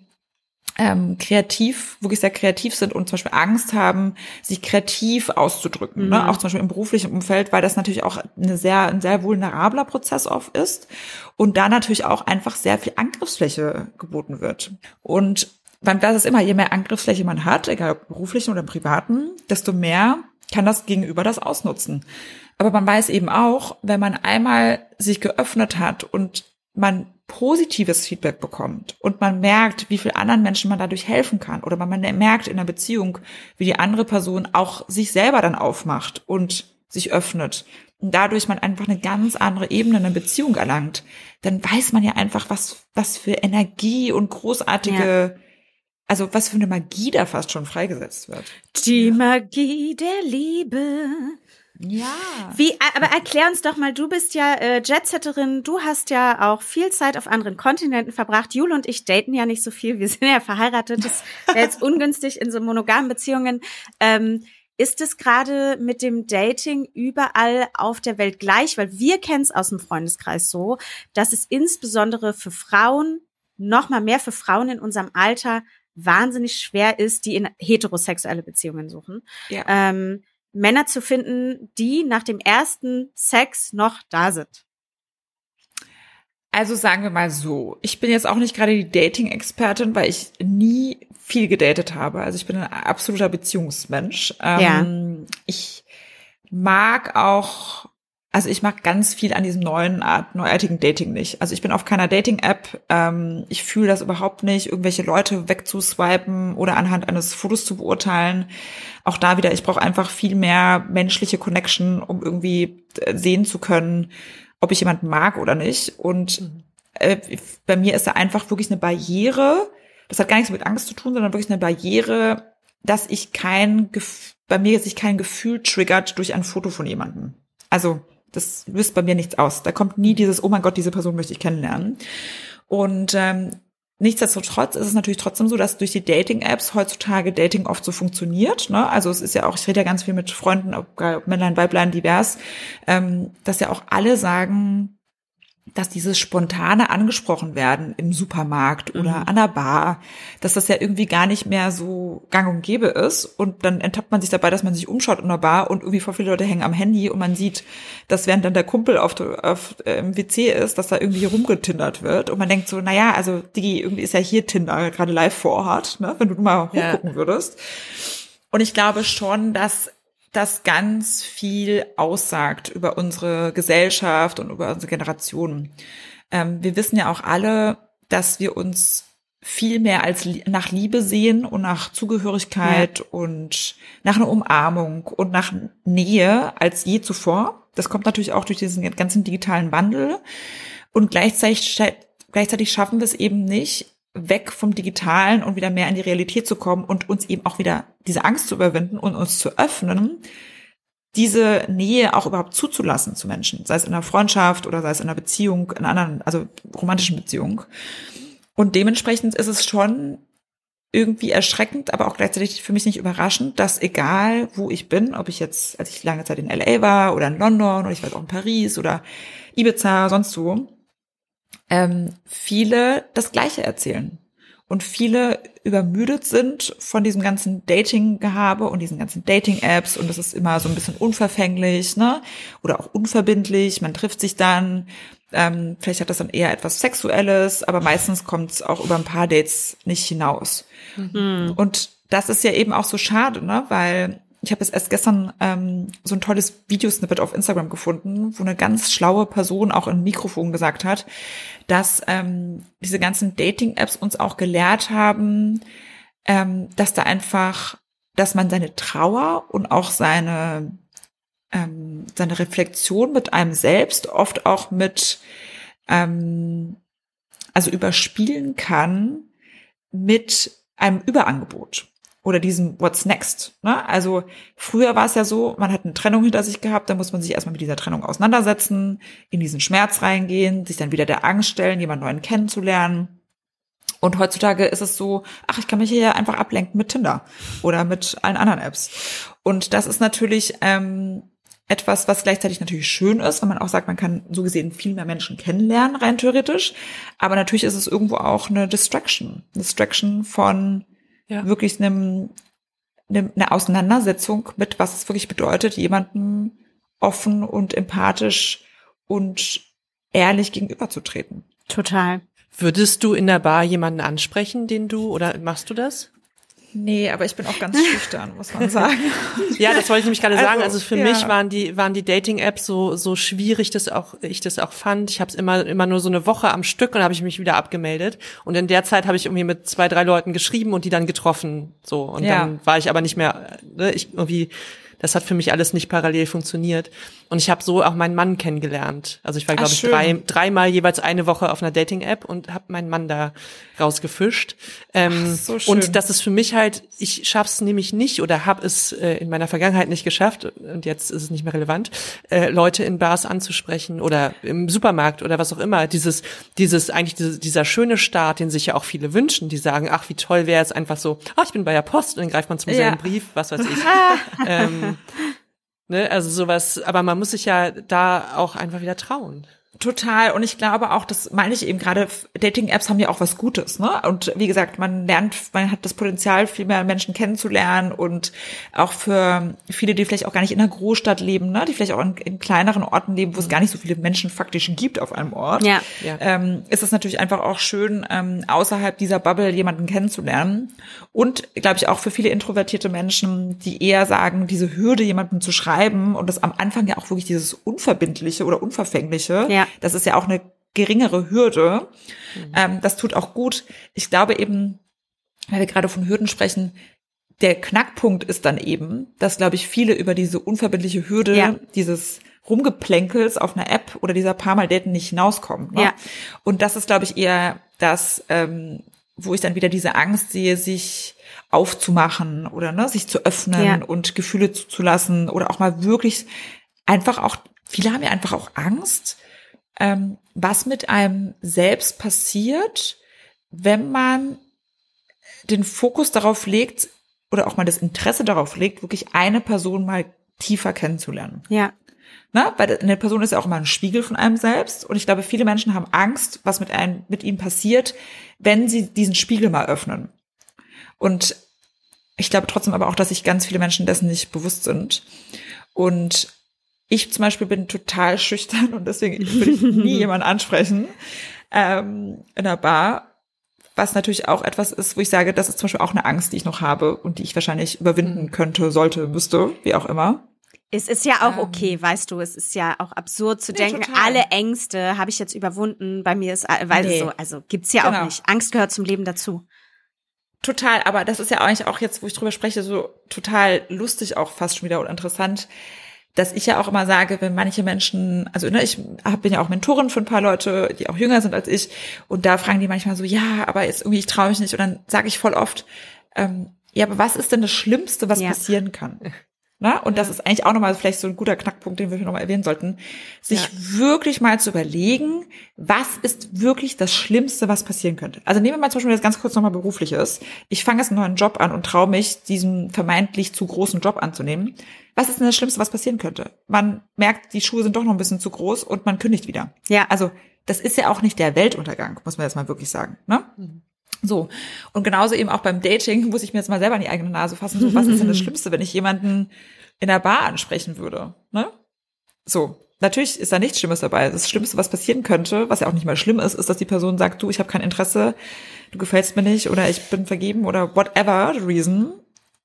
Speaker 5: ähm, kreativ, wirklich sehr kreativ sind und zum Beispiel Angst haben, sich kreativ auszudrücken. Ne? Mhm. Ne? Auch zum Beispiel im beruflichen Umfeld, weil das natürlich auch eine sehr, ein sehr vulnerabler Prozess oft ist und da natürlich auch einfach sehr viel Angriffsfläche geboten wird. Und man weiß es immer, je mehr Angriffsfläche man hat, egal ob beruflichen oder privaten, desto mehr kann das Gegenüber das ausnutzen. Aber man weiß eben auch, wenn man einmal sich geöffnet hat und man positives Feedback bekommt und man merkt, wie viel anderen Menschen man dadurch helfen kann oder man merkt in der Beziehung, wie die andere Person auch sich selber dann aufmacht und sich öffnet und dadurch man einfach eine ganz andere Ebene in der Beziehung erlangt, dann weiß man ja einfach, was, was für Energie und großartige, ja. also was für eine Magie da fast schon freigesetzt wird.
Speaker 2: Die Magie der Liebe.
Speaker 5: Ja.
Speaker 2: Wie, aber erklär uns doch mal, du bist ja äh, Jetsetterin, du hast ja auch viel Zeit auf anderen Kontinenten verbracht. Jule und ich daten ja nicht so viel, wir sind ja verheiratet, das wäre jetzt ungünstig in so monogamen Beziehungen. Ähm, ist es gerade mit dem Dating überall auf der Welt gleich? Weil wir kennen es aus dem Freundeskreis so, dass es insbesondere für Frauen, noch mal mehr für Frauen in unserem Alter, wahnsinnig schwer ist, die in heterosexuelle Beziehungen suchen. Ja. Ähm, Männer zu finden, die nach dem ersten Sex noch da sind?
Speaker 5: Also sagen wir mal so, ich bin jetzt auch nicht gerade die Dating-Expertin, weil ich nie viel gedatet habe. Also ich bin ein absoluter Beziehungsmensch. Ja. Ähm, ich mag auch also ich mag ganz viel an diesem neuen Art, neuartigen Dating nicht. Also ich bin auf keiner Dating-App. Ähm, ich fühle das überhaupt nicht, irgendwelche Leute wegzuswipen oder anhand eines Fotos zu beurteilen. Auch da wieder, ich brauche einfach viel mehr menschliche Connection, um irgendwie äh, sehen zu können, ob ich jemanden mag oder nicht. Und mhm. äh, bei mir ist da einfach wirklich eine Barriere. Das hat gar nichts mit Angst zu tun, sondern wirklich eine Barriere, dass ich kein, bei mir sich kein Gefühl triggert durch ein Foto von jemandem. Also das löst bei mir nichts aus. Da kommt nie dieses, oh mein Gott, diese Person möchte ich kennenlernen. Und ähm, nichtsdestotrotz ist es natürlich trotzdem so, dass durch die Dating-Apps heutzutage Dating oft so funktioniert. Ne? Also es ist ja auch, ich rede ja ganz viel mit Freunden, ob, Männlein, Weiblein, divers, ähm, dass ja auch alle sagen, dass dieses spontane angesprochen werden im Supermarkt oder mhm. an der Bar, dass das ja irgendwie gar nicht mehr so gang und gäbe ist. Und dann enttappt man sich dabei, dass man sich umschaut in der Bar und irgendwie vor viele Leute hängen am Handy und man sieht, dass während dann der Kumpel auf, auf äh, im WC ist, dass da irgendwie rumgetindert wird. Und man denkt so, naja, also Digi, irgendwie ist ja hier Tinder gerade live vor Ort, ne, wenn du mal hochgucken ja. würdest. Und ich glaube schon, dass das ganz viel aussagt über unsere Gesellschaft und über unsere Generationen. Ähm, wir wissen ja auch alle, dass wir uns viel mehr als nach Liebe sehen und nach Zugehörigkeit ja. und nach einer Umarmung und nach Nähe als je zuvor. Das kommt natürlich auch durch diesen ganzen digitalen Wandel. Und gleichzeitig, gleichzeitig schaffen wir es eben nicht, weg vom Digitalen und wieder mehr in die Realität zu kommen und uns eben auch wieder diese Angst zu überwinden und uns zu öffnen, diese Nähe auch überhaupt zuzulassen zu Menschen, sei es in einer Freundschaft oder sei es in einer Beziehung, in anderen, also romantischen Beziehung. Und dementsprechend ist es schon irgendwie erschreckend, aber auch gleichzeitig für mich nicht überraschend, dass egal wo ich bin, ob ich jetzt, als ich lange Zeit in LA war oder in London oder ich war auch in Paris oder Ibiza, sonst wo, ähm, viele das Gleiche erzählen und viele übermüdet sind von diesem ganzen Dating-Gehabe und diesen ganzen Dating-Apps und das ist immer so ein bisschen unverfänglich, ne? Oder auch unverbindlich. Man trifft sich dann. Ähm, vielleicht hat das dann eher etwas Sexuelles, aber meistens kommt es auch über ein paar Dates nicht hinaus. Mhm. Und das ist ja eben auch so schade, ne? Weil ich habe jetzt erst gestern ähm, so ein tolles Videosnippet auf Instagram gefunden, wo eine ganz schlaue Person auch im Mikrofon gesagt hat, dass ähm, diese ganzen Dating-Apps uns auch gelehrt haben, ähm, dass da einfach, dass man seine Trauer und auch seine ähm, seine Reflexion mit einem selbst oft auch mit ähm, also überspielen kann mit einem Überangebot oder diesem What's Next. Ne? Also früher war es ja so, man hat eine Trennung hinter sich gehabt, da muss man sich erstmal mit dieser Trennung auseinandersetzen, in diesen Schmerz reingehen, sich dann wieder der Angst stellen, jemand neuen kennenzulernen. Und heutzutage ist es so, ach, ich kann mich hier einfach ablenken mit Tinder oder mit allen anderen Apps. Und das ist natürlich ähm, etwas, was gleichzeitig natürlich schön ist, wenn man auch sagt, man kann so gesehen viel mehr Menschen kennenlernen, rein theoretisch. Aber natürlich ist es irgendwo auch eine Distraction. Distraction von ja. wirklich einem, einem, eine Auseinandersetzung mit, was es wirklich bedeutet, jemandem offen und empathisch und ehrlich gegenüberzutreten.
Speaker 2: Total.
Speaker 3: Würdest du in der Bar jemanden ansprechen, den du, oder machst du das?
Speaker 5: Nee, aber ich bin auch ganz schüchtern, muss man sagen.
Speaker 3: ja, das wollte ich nämlich gerade also, sagen. Also für ja. mich waren die waren die Dating Apps so so schwierig, das auch ich das auch fand. Ich habe es immer immer nur so eine Woche am Stück und habe ich mich wieder abgemeldet und in der Zeit habe ich irgendwie mit zwei drei Leuten geschrieben und die dann getroffen so und ja. dann war ich aber nicht mehr ne, ich irgendwie das hat für mich alles nicht parallel funktioniert. Und ich habe so auch meinen Mann kennengelernt. Also ich war, glaube ich, drei, dreimal jeweils eine Woche auf einer Dating-App und habe meinen Mann da rausgefischt. Ähm, Ach, so schön. Und das ist für mich halt, ich schaff's nämlich nicht oder habe es äh, in meiner Vergangenheit nicht geschafft, und jetzt ist es nicht mehr relevant, äh, Leute in Bars anzusprechen oder im Supermarkt oder was auch immer. Dieses, dieses, eigentlich diese, dieser schöne Start, den sich ja auch viele wünschen, die sagen, ach, wie toll wäre es einfach so, ach, ich bin bei der Post und dann greift man zum ja. selben Brief, was weiß ich. ähm, ne, also sowas, aber man muss sich ja da auch einfach wieder trauen.
Speaker 5: Total. Und ich glaube auch, das meine ich eben gerade, Dating-Apps haben ja auch was Gutes, ne? Und wie gesagt, man lernt, man hat das Potenzial, viel mehr Menschen kennenzulernen und auch für viele, die vielleicht auch gar nicht in einer Großstadt leben, ne? Die vielleicht auch in, in kleineren Orten leben, wo es gar nicht so viele Menschen faktisch gibt auf einem Ort. Ja. ja. Ähm, ist es natürlich einfach auch schön, ähm, außerhalb dieser Bubble jemanden kennenzulernen. Und, glaube ich, auch für viele introvertierte Menschen, die eher sagen, diese Hürde, jemanden zu schreiben und das am Anfang ja auch wirklich dieses Unverbindliche oder Unverfängliche. Ja das ist ja auch eine geringere Hürde. Mhm. Ähm, das tut auch gut. Ich glaube eben, weil wir gerade von Hürden sprechen, der Knackpunkt ist dann eben, dass, glaube ich, viele über diese unverbindliche Hürde, ja. dieses Rumgeplänkels auf einer App oder dieser paar Mal Daten nicht hinauskommen. Ne? Ja. Und das ist, glaube ich, eher das, ähm, wo ich dann wieder diese Angst sehe, sich aufzumachen oder ne, sich zu öffnen ja. und Gefühle zuzulassen oder auch mal wirklich einfach auch, viele haben ja einfach auch Angst, ähm, was mit einem selbst passiert, wenn man den Fokus darauf legt oder auch mal das Interesse darauf legt, wirklich eine Person mal tiefer kennenzulernen.
Speaker 2: Ja.
Speaker 5: Ne? Weil eine Person ist ja auch immer ein Spiegel von einem selbst. Und ich glaube, viele Menschen haben Angst, was mit einem, mit ihnen passiert, wenn sie diesen Spiegel mal öffnen. Und ich glaube trotzdem aber auch, dass sich ganz viele Menschen dessen nicht bewusst sind. Und ich zum Beispiel bin total schüchtern und deswegen würde ich nie jemanden ansprechen ähm, in der Bar. Was natürlich auch etwas ist, wo ich sage, das ist zum Beispiel auch eine Angst, die ich noch habe und die ich wahrscheinlich überwinden mhm. könnte, sollte, müsste, wie auch immer.
Speaker 2: Es ist ja auch ähm. okay, weißt du, es ist ja auch absurd zu nee, denken, total. alle Ängste habe ich jetzt überwunden. Bei mir ist, weil nee. so, also gibt's ja genau. auch nicht. Angst gehört zum Leben dazu.
Speaker 5: Total, aber das ist ja eigentlich auch jetzt, wo ich drüber spreche, so total lustig auch fast schon wieder und interessant, dass ich ja auch immer sage, wenn manche Menschen, also ne, ich hab, bin ja auch Mentorin für ein paar Leute, die auch jünger sind als ich, und da fragen die manchmal so, ja, aber jetzt irgendwie, ich traue mich nicht, und dann sage ich voll oft, ähm, ja, aber was ist denn das Schlimmste, was ja. passieren kann? Na, und das ist eigentlich auch nochmal vielleicht so ein guter Knackpunkt, den wir nochmal erwähnen sollten, sich ja. wirklich mal zu überlegen, was ist wirklich das Schlimmste, was passieren könnte. Also nehmen wir mal zum Beispiel das ganz kurz nochmal berufliches. Ich fange jetzt einen neuen Job an und traue mich, diesen vermeintlich zu großen Job anzunehmen. Was ist denn das Schlimmste, was passieren könnte? Man merkt, die Schuhe sind doch noch ein bisschen zu groß und man kündigt wieder. Ja. Also das ist ja auch nicht der Weltuntergang, muss man jetzt mal wirklich sagen. Ne? Mhm. So. Und genauso eben auch beim Dating muss ich mir jetzt mal selber in die eigene Nase fassen. So, was ist denn das Schlimmste, wenn ich jemanden in der Bar ansprechen würde? Ne? So. Natürlich ist da nichts Schlimmes dabei. Das Schlimmste, was passieren könnte, was ja auch nicht mal schlimm ist, ist, dass die Person sagt, du, ich habe kein Interesse, du gefällst mir nicht oder ich bin vergeben oder whatever the reason.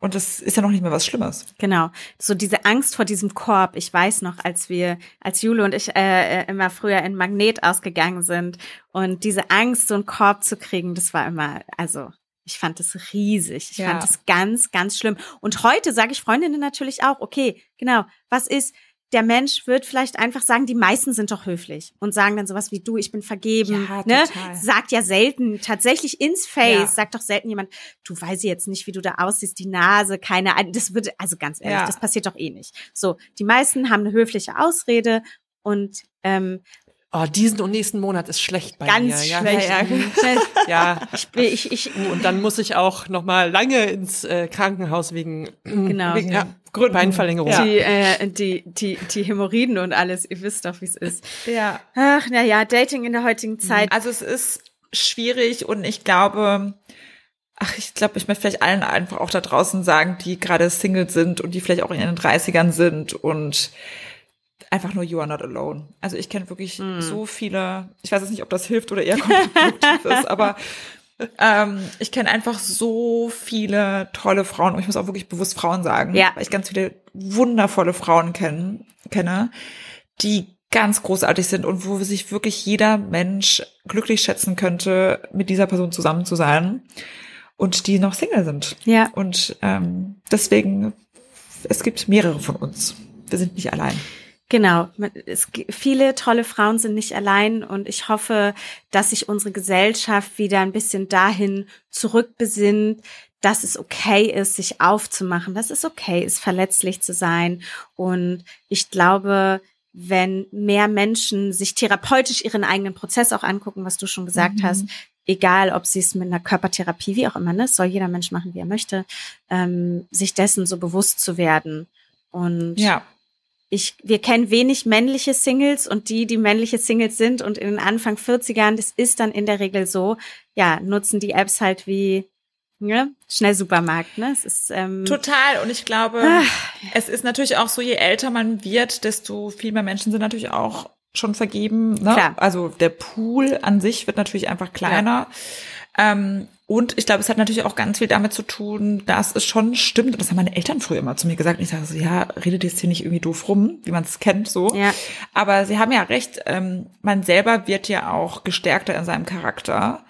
Speaker 5: Und das ist ja noch nicht mehr was Schlimmes.
Speaker 2: Genau. So diese Angst vor diesem Korb. Ich weiß noch, als wir, als Jule und ich äh, äh, immer früher in Magnet ausgegangen sind und diese Angst, so einen Korb zu kriegen, das war immer, also ich fand es riesig. Ich ja. fand es ganz, ganz schlimm. Und heute sage ich Freundinnen natürlich auch, okay, genau, was ist, der Mensch wird vielleicht einfach sagen, die meisten sind doch höflich und sagen dann sowas wie du, ich bin vergeben. Ja, ne? Sagt ja selten, tatsächlich ins Face, ja. sagt doch selten jemand, du weiß jetzt nicht, wie du da aussiehst, die Nase, keine Ahnung. Das würde, also ganz ehrlich, ja. das passiert doch eh nicht. So, die meisten haben eine höfliche Ausrede und ähm,
Speaker 3: Oh, diesen und nächsten Monat ist schlecht bei
Speaker 2: Ganz
Speaker 3: mir.
Speaker 2: Ganz schlecht. Ja,
Speaker 3: ja. Ich, ich, ich, und dann muss ich auch noch mal lange ins äh, Krankenhaus wegen,
Speaker 2: genau.
Speaker 3: wegen ja, Beinverlängerung.
Speaker 2: Die, äh, die, die, die Hämorrhoiden und alles, ihr wisst doch, wie es ist.
Speaker 5: Ja.
Speaker 2: Ach, na ja, Dating in der heutigen Zeit.
Speaker 5: Also es ist schwierig und ich glaube, ach, ich glaube, ich möchte vielleicht allen einfach auch da draußen sagen, die gerade Single sind und die vielleicht auch in ihren 30ern sind und einfach nur You are not alone. Also ich kenne wirklich mm. so viele, ich weiß jetzt nicht, ob das hilft oder eher kontraproduktiv ist, aber ähm, ich kenne einfach so viele tolle Frauen und ich muss auch wirklich bewusst Frauen sagen, ja. weil ich ganz viele wundervolle Frauen kenn, kenne, die ganz großartig sind und wo sich wirklich jeder Mensch glücklich schätzen könnte, mit dieser Person zusammen zu sein und die noch Single sind.
Speaker 2: Ja.
Speaker 5: Und ähm, deswegen, es gibt mehrere von uns. Wir sind nicht allein.
Speaker 2: Genau, es, viele tolle Frauen sind nicht allein und ich hoffe, dass sich unsere Gesellschaft wieder ein bisschen dahin zurückbesinnt, dass es okay ist, sich aufzumachen, dass es okay ist, verletzlich zu sein. Und ich glaube, wenn mehr Menschen sich therapeutisch ihren eigenen Prozess auch angucken, was du schon gesagt mhm. hast, egal ob sie es mit einer Körpertherapie, wie auch immer, ne, soll jeder Mensch machen, wie er möchte, ähm, sich dessen so bewusst zu werden. Und
Speaker 5: ja
Speaker 2: ich, wir kennen wenig männliche Singles und die, die männliche Singles sind und in den Anfang 40ern, das ist dann in der Regel so, ja, nutzen die Apps halt wie ne? schnell Supermarkt, ne? Es ist ähm,
Speaker 5: total und ich glaube, ach. es ist natürlich auch so, je älter man wird, desto viel mehr Menschen sind natürlich auch schon vergeben. Ne? Klar. Also der Pool an sich wird natürlich einfach kleiner. Ja. Ähm, und ich glaube, es hat natürlich auch ganz viel damit zu tun, dass es schon stimmt. Und das haben meine Eltern früher immer zu mir gesagt. Und ich sage so, ja, redet jetzt hier nicht irgendwie doof rum, wie man es kennt, so.
Speaker 2: Ja.
Speaker 5: Aber sie haben ja recht, ähm, man selber wird ja auch gestärkter in seinem Charakter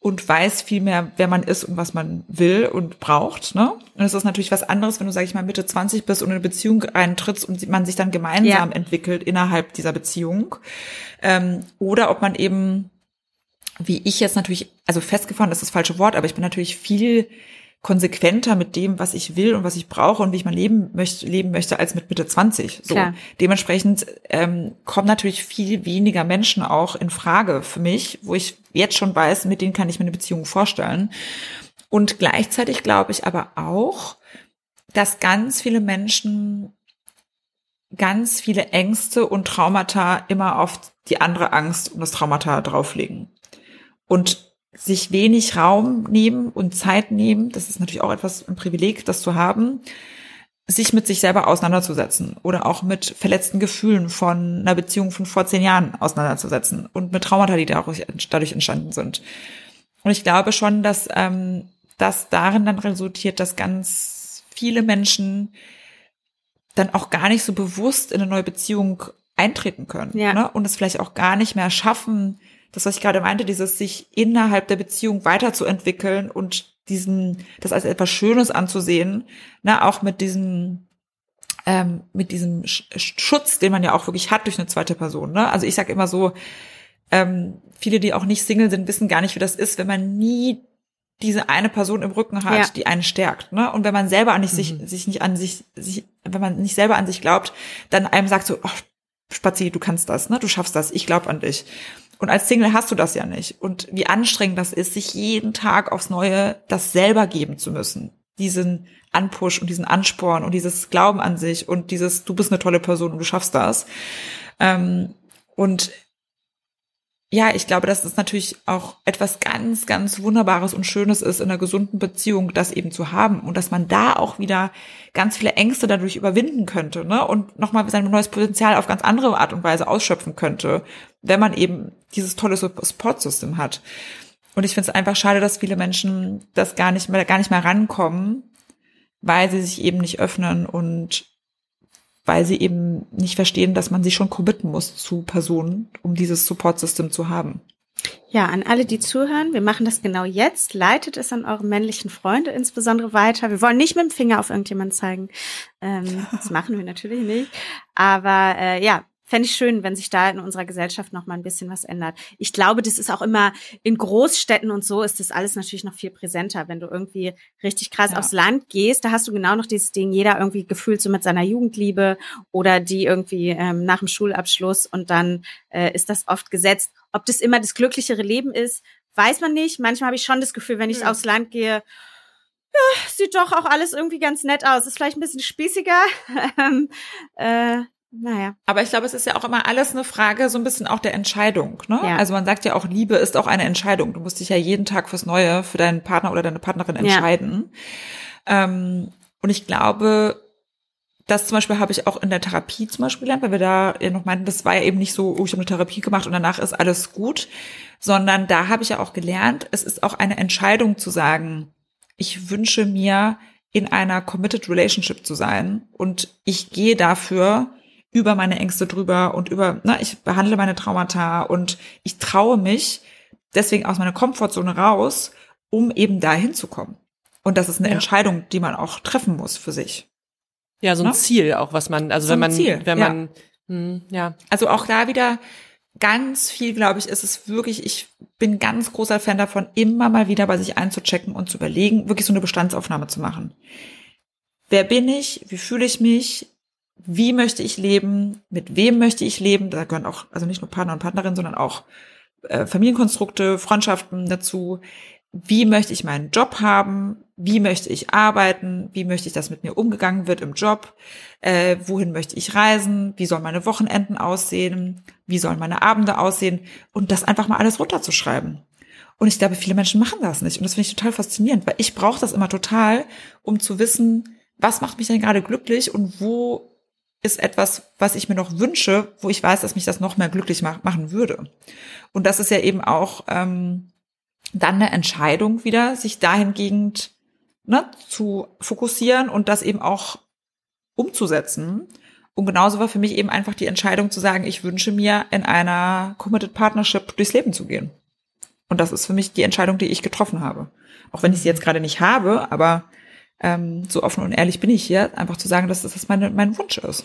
Speaker 5: und weiß viel mehr, wer man ist und was man will und braucht. Ne? Und es ist natürlich was anderes, wenn du, sag ich mal, Mitte 20 bist und in eine Beziehung eintrittst und man sich dann gemeinsam ja. entwickelt innerhalb dieser Beziehung. Ähm, oder ob man eben wie ich jetzt natürlich, also festgefahren ist das falsche Wort, aber ich bin natürlich viel konsequenter mit dem, was ich will und was ich brauche und wie ich mein Leben möchte, leben möchte, als mit Mitte 20. So. Klar. Dementsprechend ähm, kommen natürlich viel weniger Menschen auch in Frage für mich, wo ich jetzt schon weiß, mit denen kann ich mir eine Beziehung vorstellen. Und gleichzeitig glaube ich aber auch, dass ganz viele Menschen ganz viele Ängste und Traumata immer auf die andere Angst und das Traumata drauflegen. Und sich wenig Raum nehmen und Zeit nehmen, das ist natürlich auch etwas ein Privileg, das zu haben, sich mit sich selber auseinanderzusetzen oder auch mit verletzten Gefühlen von einer Beziehung von vor zehn Jahren auseinanderzusetzen und mit Traumata, die dadurch, dadurch entstanden sind. Und ich glaube schon, dass ähm, das darin dann resultiert, dass ganz viele Menschen dann auch gar nicht so bewusst in eine neue Beziehung eintreten können ja. ne? und es vielleicht auch gar nicht mehr schaffen, das, was ich gerade meinte, dieses sich innerhalb der Beziehung weiterzuentwickeln und diesen, das als etwas Schönes anzusehen, ne, auch mit diesem, ähm, mit diesem Schutz, den man ja auch wirklich hat durch eine zweite Person. Ne? Also ich sage immer so, ähm, viele, die auch nicht Single sind, wissen gar nicht, wie das ist, wenn man nie diese eine Person im Rücken hat, ja. die einen stärkt. Ne? Und wenn man selber an sich, mhm. sich nicht an sich, sich, wenn man nicht selber an sich glaubt, dann einem sagt so, oh, Spazi, du kannst das, ne? Du schaffst das, ich glaube an dich. Und als Single hast du das ja nicht. Und wie anstrengend das ist, sich jeden Tag aufs Neue das selber geben zu müssen. Diesen Anpush und diesen Ansporn und dieses Glauben an sich und dieses, du bist eine tolle Person und du schaffst das. Ähm, und ja, ich glaube, dass es natürlich auch etwas ganz, ganz Wunderbares und Schönes ist, in einer gesunden Beziehung das eben zu haben und dass man da auch wieder ganz viele Ängste dadurch überwinden könnte, ne? Und nochmal sein neues Potenzial auf ganz andere Art und Weise ausschöpfen könnte, wenn man eben dieses tolle Support-System hat. Und ich finde es einfach schade, dass viele Menschen das gar nicht mehr, gar nicht mehr rankommen, weil sie sich eben nicht öffnen und weil sie eben nicht verstehen, dass man sich schon committen muss zu Personen, um dieses Support-System zu haben.
Speaker 2: Ja, an alle, die zuhören, wir machen das genau jetzt. Leitet es an eure männlichen Freunde insbesondere weiter. Wir wollen nicht mit dem Finger auf irgendjemanden zeigen. Ähm, das machen wir natürlich nicht. Aber äh, ja, fände ich schön, wenn sich da in unserer Gesellschaft noch mal ein bisschen was ändert. Ich glaube, das ist auch immer in Großstädten und so ist das alles natürlich noch viel präsenter. Wenn du irgendwie richtig krass ja. aufs Land gehst, da hast du genau noch dieses Ding, jeder irgendwie gefühlt so mit seiner Jugendliebe oder die irgendwie ähm, nach dem Schulabschluss und dann äh, ist das oft gesetzt. Ob das immer das glücklichere Leben ist, weiß man nicht. Manchmal habe ich schon das Gefühl, wenn ich ja. aufs Land gehe, ja, sieht doch auch alles irgendwie ganz nett aus. Ist vielleicht ein bisschen spießiger. Ähm, äh, naja.
Speaker 5: Aber ich glaube, es ist ja auch immer alles eine Frage so ein bisschen auch der Entscheidung. Ne? Ja. Also man sagt ja auch, Liebe ist auch eine Entscheidung. Du musst dich ja jeden Tag fürs Neue für deinen Partner oder deine Partnerin entscheiden. Ja. Ähm, und ich glaube, das zum Beispiel habe ich auch in der Therapie zum Beispiel gelernt, weil wir da ja noch meinten, das war ja eben nicht so, oh, ich habe eine Therapie gemacht und danach ist alles gut, sondern da habe ich ja auch gelernt, es ist auch eine Entscheidung zu sagen, ich wünsche mir in einer committed relationship zu sein und ich gehe dafür über meine Ängste drüber und über, na, ich behandle meine Traumata und ich traue mich deswegen aus meiner Komfortzone raus, um eben da hinzukommen. Und das ist eine ja. Entscheidung, die man auch treffen muss für sich.
Speaker 3: Ja, so ein na? Ziel auch, was man, also so wenn man, Ziel, wenn man, ja. Hm, ja.
Speaker 5: Also auch da wieder ganz viel, glaube ich, ist es wirklich, ich bin ganz großer Fan davon, immer mal wieder bei sich einzuchecken und zu überlegen, wirklich so eine Bestandsaufnahme zu machen. Wer bin ich? Wie fühle ich mich? Wie möchte ich leben, mit wem möchte ich leben, da gehören auch, also nicht nur Partner und Partnerin, sondern auch äh, Familienkonstrukte, Freundschaften dazu. Wie möchte ich meinen Job haben? Wie möchte ich arbeiten? Wie möchte ich, dass mit mir umgegangen wird im Job? Äh, wohin möchte ich reisen? Wie sollen meine Wochenenden aussehen? Wie sollen meine Abende aussehen? Und das einfach mal alles runterzuschreiben. Und ich glaube, viele Menschen machen das nicht. Und das finde ich total faszinierend, weil ich brauche das immer total, um zu wissen, was macht mich denn gerade glücklich und wo ist etwas, was ich mir noch wünsche, wo ich weiß, dass mich das noch mehr glücklich mach machen würde. Und das ist ja eben auch ähm, dann eine Entscheidung wieder, sich dahingehend ne, zu fokussieren und das eben auch umzusetzen. Und genauso war für mich eben einfach die Entscheidung zu sagen, ich wünsche mir in einer Committed Partnership durchs Leben zu gehen. Und das ist für mich die Entscheidung, die ich getroffen habe. Auch wenn ich sie jetzt gerade nicht habe, aber ähm, so offen und ehrlich bin ich hier, einfach zu sagen, dass das meine, mein Wunsch ist.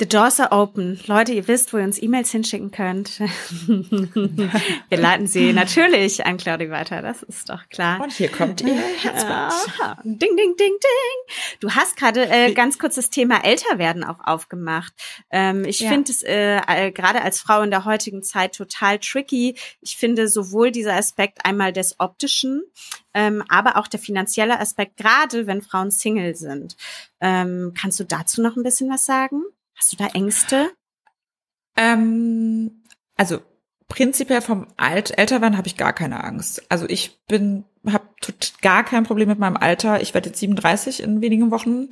Speaker 2: The doors are open. Leute, ihr wisst, wo ihr uns E-Mails hinschicken könnt. Wir leiten sie natürlich an Claudia weiter, das ist doch klar.
Speaker 5: Und hier kommt ihr Herzblatt.
Speaker 2: Ding, ding, ding, ding. Du hast gerade äh, ganz kurz das Thema Älterwerden auch aufgemacht. Ähm, ich ja. finde es äh, gerade als Frau in der heutigen Zeit total tricky. Ich finde sowohl dieser Aspekt einmal des optischen, ähm, aber auch der finanzielle Aspekt, gerade wenn Frauen Single sind. Ähm, kannst du dazu noch ein bisschen was sagen? Hast du da Ängste?
Speaker 5: Ähm, also prinzipiell vom Alt Älterwerden habe ich gar keine Angst. Also ich bin habe gar kein Problem mit meinem Alter. Ich werde jetzt 37 in wenigen Wochen.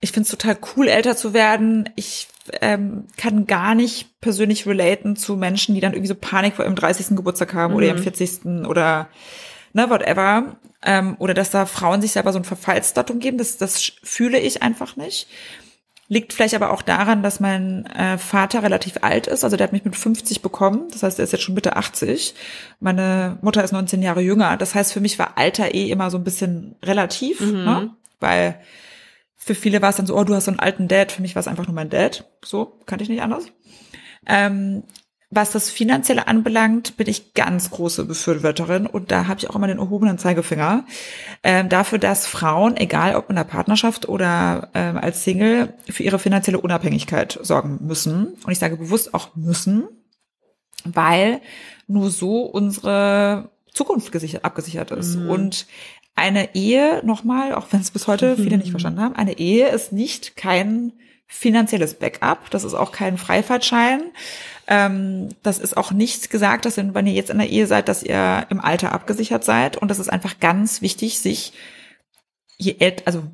Speaker 5: Ich finde es total cool, älter zu werden. Ich ähm, kann gar nicht persönlich relaten zu Menschen, die dann irgendwie so Panik vor ihrem 30. Geburtstag haben mhm. oder ihrem 40. oder ne, whatever. Ähm, oder dass da Frauen sich selber so ein Verfallsdatum geben. Das, das fühle ich einfach nicht. Liegt vielleicht aber auch daran, dass mein äh, Vater relativ alt ist. Also der hat mich mit 50 bekommen. Das heißt, er ist jetzt schon Mitte 80. Meine Mutter ist 19 Jahre jünger. Das heißt, für mich war Alter eh immer so ein bisschen relativ, mhm. ne? weil für viele war es dann so, oh, du hast so einen alten Dad. Für mich war es einfach nur mein Dad. So, kannte ich nicht anders. Ähm, was das Finanzielle anbelangt, bin ich ganz große Befürworterin und da habe ich auch immer den erhobenen Zeigefinger ähm, dafür, dass Frauen, egal ob in der Partnerschaft oder ähm, als Single, für ihre finanzielle Unabhängigkeit sorgen müssen. Und ich sage bewusst auch müssen, weil nur so unsere Zukunft gesichert, abgesichert ist. Mhm. Und eine Ehe, nochmal, auch wenn es bis heute viele nicht verstanden haben, eine Ehe ist nicht kein finanzielles Backup, das ist auch kein Freifahrtschein. Ähm, das ist auch nichts gesagt, dass wenn ihr jetzt in der Ehe seid, dass ihr im Alter abgesichert seid. Und das ist einfach ganz wichtig, sich je älter, also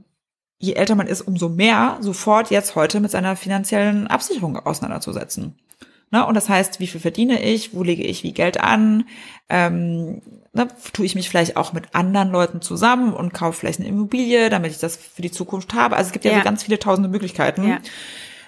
Speaker 5: je älter man ist, umso mehr sofort jetzt heute mit seiner finanziellen Absicherung auseinanderzusetzen. Ne? Und das heißt, wie viel verdiene ich, wo lege ich wie Geld an, ähm, ne, tue ich mich vielleicht auch mit anderen Leuten zusammen und kaufe vielleicht eine Immobilie, damit ich das für die Zukunft habe. Also es gibt ja, ja so ganz viele tausende Möglichkeiten. Ja.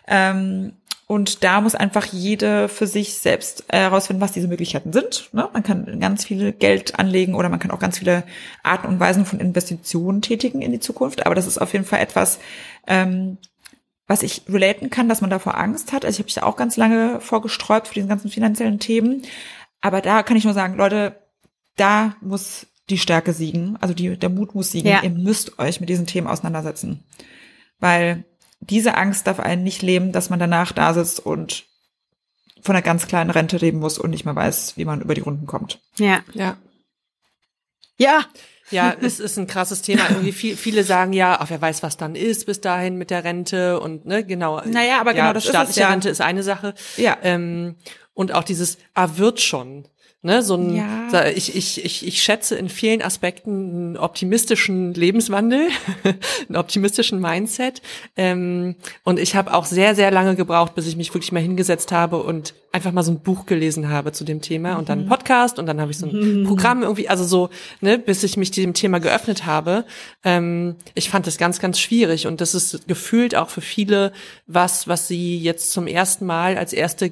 Speaker 5: Ähm, und da muss einfach jede für sich selbst herausfinden, was diese Möglichkeiten sind. Ne? Man kann ganz viel Geld anlegen oder man kann auch ganz viele Arten und Weisen von Investitionen tätigen in die Zukunft. Aber das ist auf jeden Fall etwas, ähm, was ich relaten kann, dass man davor Angst hat. Also ich habe mich da auch ganz lange vorgesträubt für diese ganzen finanziellen Themen. Aber da kann ich nur sagen, Leute, da muss die Stärke siegen, also die, der Mut muss siegen. Ja. Ihr müsst euch mit diesen Themen auseinandersetzen. Weil diese Angst darf einen nicht leben, dass man danach da sitzt und von einer ganz kleinen Rente leben muss und nicht mehr weiß, wie man über die Runden kommt.
Speaker 2: Ja.
Speaker 3: Ja. Ja, ja, es ist ein krasses Thema. Irgendwie viel, viele sagen ja, ach, wer weiß, was dann ist bis dahin mit der Rente und ne, genau.
Speaker 5: Naja, aber genau, das
Speaker 3: staatliche
Speaker 5: ist es, ja.
Speaker 3: Rente ist eine Sache.
Speaker 5: Ja.
Speaker 3: Ähm, und auch dieses, ah, wird schon. Ne, so ein, ja. ich, ich, ich, ich schätze in vielen Aspekten einen optimistischen Lebenswandel, einen optimistischen Mindset. Ähm, und ich habe auch sehr, sehr lange gebraucht, bis ich mich wirklich mal hingesetzt habe und einfach mal so ein Buch gelesen habe zu dem Thema und dann ein mhm. Podcast und dann habe ich so ein mhm. Programm irgendwie, also so, ne, bis ich mich dem Thema geöffnet habe. Ähm, ich fand das ganz, ganz schwierig und das ist gefühlt auch für viele was, was sie jetzt zum ersten Mal als erste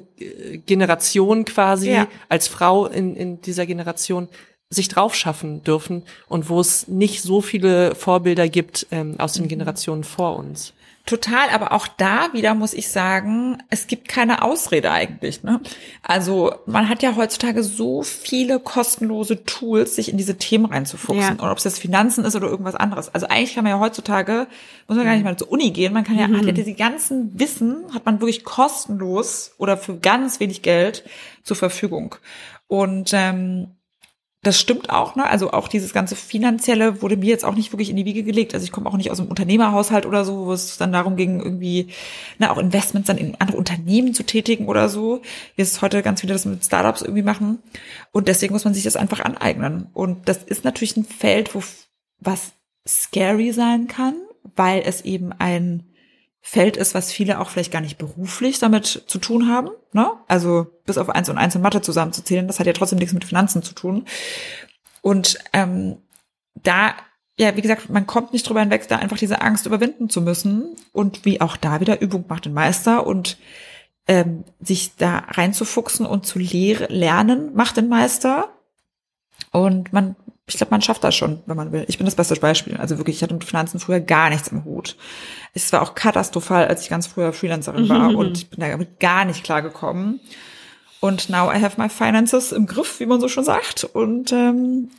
Speaker 3: Generation quasi, ja. als Frau in, in dieser Generation sich drauf schaffen dürfen und wo es nicht so viele Vorbilder gibt ähm, aus den mhm. Generationen vor uns.
Speaker 5: Total, aber auch da wieder muss ich sagen, es gibt keine Ausrede eigentlich. Ne? Also man hat ja heutzutage so viele kostenlose Tools, sich in diese Themen reinzufuchsen. Ja. Und ob es jetzt Finanzen ist oder irgendwas anderes. Also eigentlich kann man ja heutzutage, muss man gar nicht mal zur Uni gehen, man kann ja, mhm. hat ja diese ganzen Wissen, hat man wirklich kostenlos oder für ganz wenig Geld zur Verfügung. Und ähm, das stimmt auch, ne? Also auch dieses ganze Finanzielle wurde mir jetzt auch nicht wirklich in die Wiege gelegt. Also ich komme auch nicht aus einem Unternehmerhaushalt oder so, wo es dann darum ging, irgendwie, ne, auch Investments dann in andere Unternehmen zu tätigen oder so. Wie es heute ganz viele das mit Startups irgendwie machen. Und deswegen muss man sich das einfach aneignen. Und das ist natürlich ein Feld, wo was scary sein kann, weil es eben ein Feld ist, was viele auch vielleicht gar nicht beruflich damit zu tun haben. Ne? Also bis auf eins und eins in Mathe zusammenzuzählen, das hat ja trotzdem nichts mit Finanzen zu tun. Und ähm, da, ja, wie gesagt, man kommt nicht drüber hinweg, da einfach diese Angst überwinden zu müssen. Und wie auch da wieder Übung macht den Meister und ähm, sich da reinzufuchsen und zu lehr lernen macht den Meister. Und man ich glaube, man schafft das schon, wenn man will. Ich bin das beste Beispiel. Also wirklich, ich hatte mit Finanzen früher gar nichts im Hut. Es war auch katastrophal, als ich ganz früher Freelancerin war und ich bin damit gar nicht klargekommen. Und now I have my finances im Griff, wie man so schon sagt. Und ähm,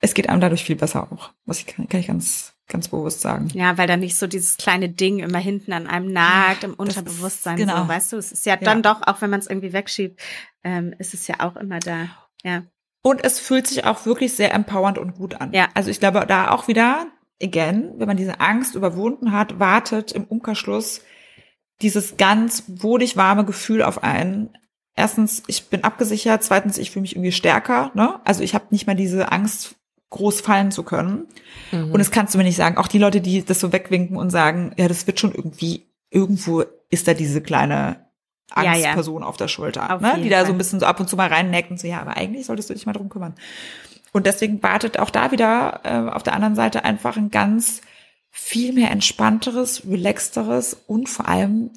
Speaker 5: es geht einem dadurch viel besser auch. Was ich kann, kann ich ganz, ganz bewusst sagen.
Speaker 2: Ja, weil da nicht so dieses kleine Ding immer hinten an einem nagt, im Unterbewusstsein.
Speaker 5: Ist, genau.
Speaker 2: So, weißt du, es ist ja, ja dann doch, auch wenn man es irgendwie wegschiebt, ähm, ist es ja auch immer da. Ja.
Speaker 5: Und es fühlt sich auch wirklich sehr empowernd und gut an. Ja. Also ich glaube, da auch wieder, again, wenn man diese Angst überwunden hat, wartet im Umkehrschluss dieses ganz wohlig warme Gefühl auf einen. Erstens, ich bin abgesichert. Zweitens, ich fühle mich irgendwie stärker. Ne? Also ich habe nicht mehr diese Angst, groß fallen zu können. Mhm. Und das kannst du mir nicht sagen. Auch die Leute, die das so wegwinken und sagen, ja, das wird schon irgendwie, irgendwo ist da diese kleine Angstperson ja, ja. auf der Schulter, auf ne? die da so ein bisschen so ab und zu mal reinneckt und so, ja, aber eigentlich solltest du dich mal drum kümmern. Und deswegen wartet auch da wieder äh, auf der anderen Seite einfach ein ganz viel mehr entspannteres, relaxteres und vor allem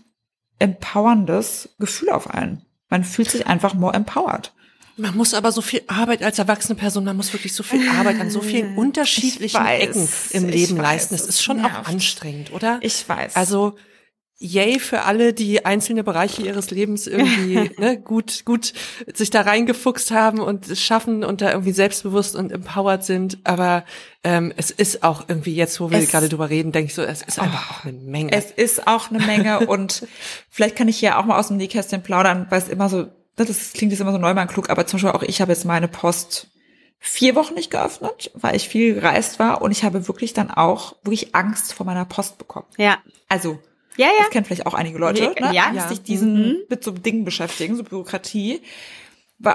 Speaker 5: empowerndes Gefühl auf einen. Man fühlt sich einfach more empowered.
Speaker 3: Man muss aber so viel Arbeit als erwachsene Person, man muss wirklich so viel Arbeit an so vielen unterschiedlichen weiß, Ecken im Leben leisten. Das ist schon nervt. auch anstrengend, oder?
Speaker 5: Ich weiß.
Speaker 3: Also yay für alle, die einzelne Bereiche ihres Lebens irgendwie ne, gut, gut sich da reingefuchst haben und es schaffen und da irgendwie selbstbewusst und empowered sind. Aber ähm, es ist auch irgendwie jetzt, wo wir es, gerade drüber reden, denke ich so, es ist oh, einfach auch eine Menge.
Speaker 5: Es ist auch eine Menge und vielleicht kann ich hier auch mal aus dem Nähkästchen plaudern, weil es immer so, ne, das klingt jetzt immer so neumann klug, aber zum Beispiel auch ich habe jetzt meine Post vier Wochen nicht geöffnet, weil ich viel gereist war und ich habe wirklich dann auch wirklich Angst vor meiner Post bekommen.
Speaker 2: Ja.
Speaker 5: Also
Speaker 2: ja, ja.
Speaker 5: Das kennen vielleicht auch einige Leute, nee, ne? ja, ja. sich diesen mhm. mit so Dingen beschäftigen, so Bürokratie.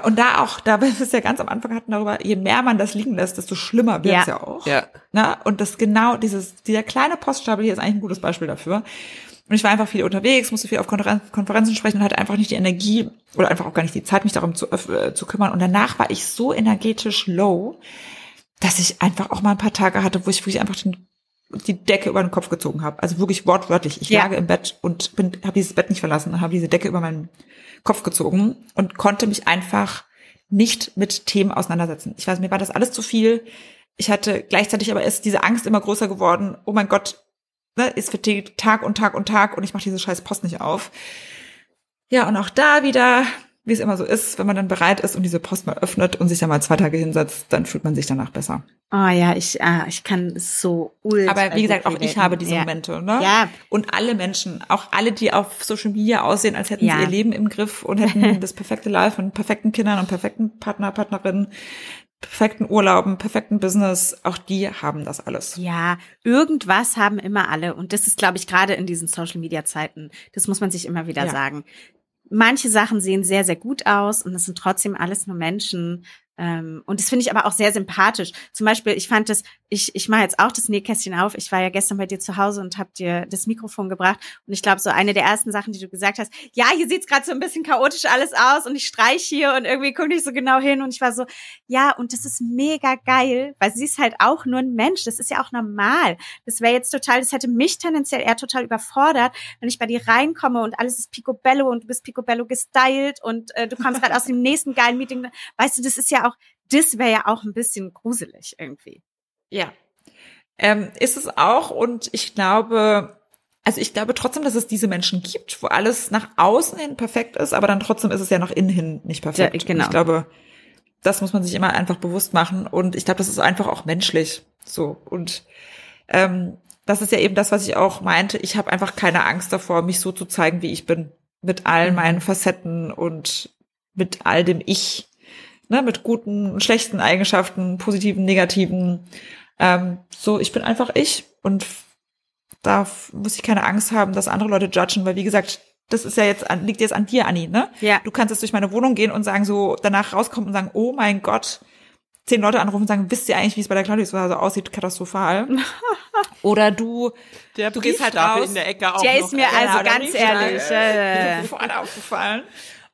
Speaker 5: Und da auch, da wir es ja ganz am Anfang hatten darüber, je mehr man das liegen lässt, desto schlimmer wird es ja. ja. auch.
Speaker 3: Ja.
Speaker 5: Na, und das genau, dieses, dieser kleine Poststapel hier ist eigentlich ein gutes Beispiel dafür. Und ich war einfach viel unterwegs, musste viel auf Konferenzen sprechen und hatte einfach nicht die Energie oder einfach auch gar nicht die Zeit, mich darum zu, äh, zu kümmern. Und danach war ich so energetisch low, dass ich einfach auch mal ein paar Tage hatte, wo ich wirklich einfach den die Decke über den Kopf gezogen habe. Also wirklich wortwörtlich. Ich ja. lag im Bett und bin, habe dieses Bett nicht verlassen, habe diese Decke über meinen Kopf gezogen und konnte mich einfach nicht mit Themen auseinandersetzen. Ich weiß, mir war das alles zu viel. Ich hatte gleichzeitig aber ist diese Angst immer größer geworden. Oh mein Gott, ne, es wird Tag und Tag und Tag und ich mache diese scheiß Post nicht auf. Ja, und auch da wieder wie es immer so ist, wenn man dann bereit ist und diese Post mal öffnet und sich dann mal zwei Tage hinsetzt, dann fühlt man sich danach besser.
Speaker 2: Oh ja, ich, ah, ich kann es so ultra
Speaker 5: Aber wie gesagt, auch ich habe diese ja. Momente, ne?
Speaker 2: Ja.
Speaker 5: Und alle Menschen, auch alle, die auf Social Media aussehen, als hätten ja. sie ihr Leben im Griff und hätten das perfekte Life und perfekten Kindern und perfekten Partner, Partnerinnen, perfekten Urlauben, perfekten Business, auch die haben das alles.
Speaker 2: Ja, irgendwas haben immer alle. Und das ist, glaube ich, gerade in diesen Social Media Zeiten, das muss man sich immer wieder ja. sagen manche Sachen sehen sehr, sehr gut aus und es sind trotzdem alles nur Menschen. Ähm, und das finde ich aber auch sehr sympathisch. Zum Beispiel, ich fand das, ich, ich mache jetzt auch das Nähkästchen auf. Ich war ja gestern bei dir zu Hause und habe dir das Mikrofon gebracht. Und ich glaube, so eine der ersten Sachen, die du gesagt hast, ja, hier sieht's gerade so ein bisschen chaotisch alles aus und ich streich hier und irgendwie gucke ich so genau hin. Und ich war so, ja, und das ist mega geil, weil sie ist halt auch nur ein Mensch. Das ist ja auch normal. Das wäre jetzt total, das hätte mich tendenziell eher total überfordert, wenn ich bei dir reinkomme und alles ist picobello und du bist picobello gestylt und äh, du kommst gerade aus dem nächsten geilen Meeting. Weißt du, das ist ja auch, das wäre ja auch ein bisschen gruselig irgendwie.
Speaker 5: Ja. Ähm, ist es auch und ich glaube, also ich glaube trotzdem, dass es diese Menschen gibt, wo alles nach außen hin perfekt ist, aber dann trotzdem ist es ja nach innen hin nicht perfekt. Ja, genau. Ich glaube, das muss man sich immer einfach bewusst machen und ich glaube, das ist einfach auch menschlich. So und ähm, das ist ja eben das, was ich auch meinte. Ich habe einfach keine Angst davor, mich so zu zeigen, wie ich bin, mit all mhm. meinen Facetten und mit all dem Ich, ne, mit guten und schlechten Eigenschaften, positiven, negativen. Ähm, so, ich bin einfach ich und da muss ich keine Angst haben, dass andere Leute judgen, weil wie gesagt, das ist ja jetzt an, liegt jetzt an dir, Anni, ne?
Speaker 2: Ja.
Speaker 5: Du kannst jetzt durch meine Wohnung gehen und sagen so, danach rauskommen und sagen, oh mein Gott, zehn Leute anrufen und sagen, wisst ihr eigentlich, wie es bei der Claudius so aussieht, katastrophal. Oder du,
Speaker 3: der du gehst halt raus.
Speaker 2: In der Ecke auch der ist mir also ganz ehrlich,
Speaker 5: äh, sofort aufgefallen.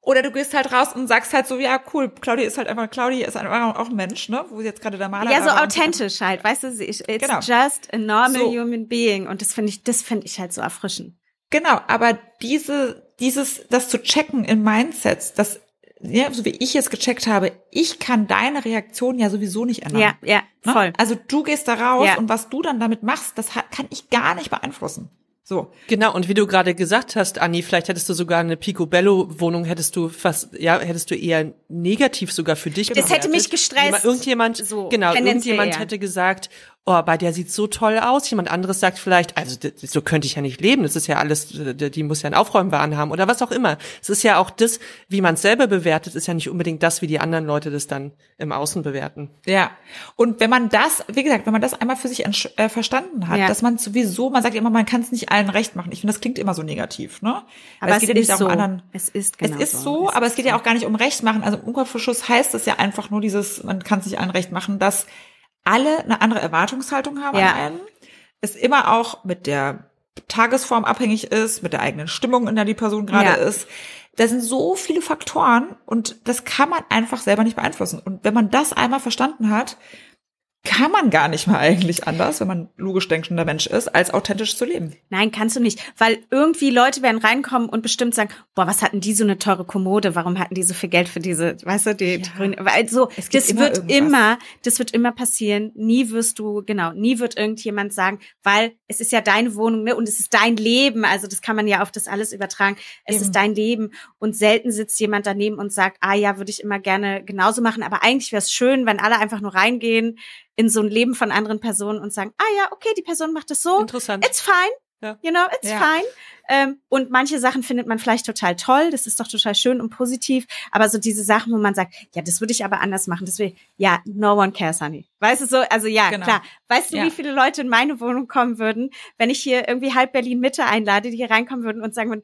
Speaker 5: Oder du gehst halt raus und sagst halt so, ja, cool, Claudia ist halt einfach, Claudia ist einfach auch ein Mensch, ne? Wo sie jetzt gerade der Maler
Speaker 2: Ja, so authentisch halt, weißt du, it's genau. just a normal so. human being. Und das finde ich, das finde ich halt so erfrischend.
Speaker 5: Genau, aber diese, dieses, das zu checken in Mindsets, das, ja, so wie ich es gecheckt habe, ich kann deine Reaktion ja sowieso nicht ändern.
Speaker 2: Ja, ja, ne? voll.
Speaker 5: Also du gehst da raus ja. und was du dann damit machst, das kann ich gar nicht beeinflussen. So.
Speaker 3: Genau, und wie du gerade gesagt hast, Anni, vielleicht hättest du sogar eine Picobello-Wohnung, hättest du fast, ja, hättest du eher negativ sogar für dich
Speaker 2: Das bewertet. hätte mich gestresst.
Speaker 3: Irgendjemand, so, genau, irgendjemand hätte gesagt, oh, bei der sieht so toll aus. Jemand anderes sagt vielleicht, also so könnte ich ja nicht leben. Das ist ja alles, die muss ja einen Aufräumwahn haben oder was auch immer. Es ist ja auch das, wie man es selber bewertet, ist ja nicht unbedingt das, wie die anderen Leute das dann im Außen bewerten.
Speaker 5: Ja. Und wenn man das, wie gesagt, wenn man das einmal für sich äh, verstanden hat, ja. dass man sowieso, man sagt immer, man kann es nicht allen recht machen. Ich finde, das klingt immer so negativ, ne?
Speaker 2: Aber es, es geht ja nicht so. anderen. Es ist
Speaker 5: genau Es ist so, so aber es geht so. ja auch gar nicht um Recht machen. Also im Umkehrverschuss heißt es ja einfach nur dieses, man kann es nicht allen recht machen, dass alle eine andere Erwartungshaltung haben ja. an einen. Es immer auch mit der Tagesform abhängig ist, mit der eigenen Stimmung, in der die Person gerade ja. ist. Da sind so viele Faktoren und das kann man einfach selber nicht beeinflussen. Und wenn man das einmal verstanden hat, kann man gar nicht mal eigentlich anders, wenn man logisch denkender Mensch ist, als authentisch zu leben.
Speaker 2: Nein, kannst du nicht, weil irgendwie Leute werden reinkommen und bestimmt sagen, boah, was hatten die so eine teure Kommode? Warum hatten die so viel Geld für diese, weißt du, die ja. weil so, das immer wird irgendwas. immer, das wird immer passieren. Nie wirst du, genau, nie wird irgendjemand sagen, weil es ist ja deine Wohnung, ne, und es ist dein Leben, also das kann man ja auf das alles übertragen. Es Eben. ist dein Leben und selten sitzt jemand daneben und sagt, ah ja, würde ich immer gerne genauso machen, aber eigentlich wäre es schön, wenn alle einfach nur reingehen in so ein Leben von anderen Personen und sagen, ah ja, okay, die Person macht das so.
Speaker 3: Interessant.
Speaker 2: It's fine. Ja. You know, it's ja. fine. Ähm, und manche Sachen findet man vielleicht total toll, das ist doch total schön und positiv. Aber so diese Sachen, wo man sagt, ja, das würde ich aber anders machen, will, ja, no one cares, honey. Weißt du so? Also ja, genau. klar. Weißt du, ja. wie viele Leute in meine Wohnung kommen würden, wenn ich hier irgendwie halb Berlin Mitte einlade, die hier reinkommen würden und sagen würden,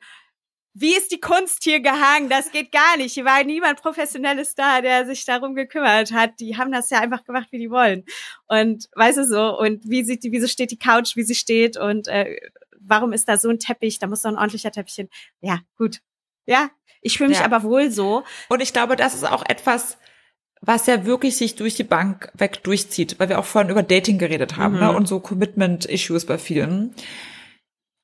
Speaker 2: wie ist die Kunst hier gehangen? Das geht gar nicht. Hier war niemand professionelles da, der sich darum gekümmert hat. Die haben das ja einfach gemacht, wie die wollen. Und weißt du so, und wie sieht die, wieso steht die Couch, wie sie steht und äh, warum ist da so ein Teppich? Da muss doch ein ordentlicher Teppich hin. Ja, gut. Ja, ich fühle mich ja. aber wohl so.
Speaker 5: Und ich glaube, das ist auch etwas, was ja wirklich sich durch die Bank weg durchzieht, weil wir auch vorhin über Dating geredet haben ne? mhm. ne? und so Commitment-Issues bei vielen.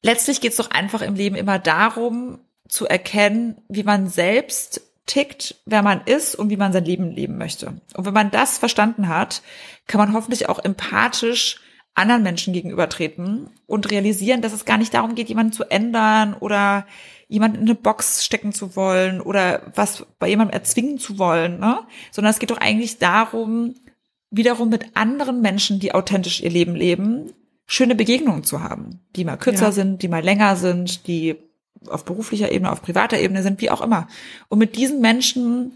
Speaker 5: Letztlich geht es doch einfach im Leben immer darum, zu erkennen, wie man selbst tickt, wer man ist und wie man sein Leben leben möchte. Und wenn man das verstanden hat, kann man hoffentlich auch empathisch anderen Menschen gegenübertreten und realisieren, dass es gar nicht darum geht, jemanden zu ändern oder jemanden in eine Box stecken zu wollen oder was bei jemandem erzwingen zu wollen, ne? sondern es geht doch eigentlich darum, wiederum mit anderen Menschen, die authentisch ihr Leben leben, schöne Begegnungen zu haben, die mal kürzer ja. sind, die mal länger sind, die auf beruflicher Ebene, auf privater Ebene sind, wie auch immer. Und mit diesen Menschen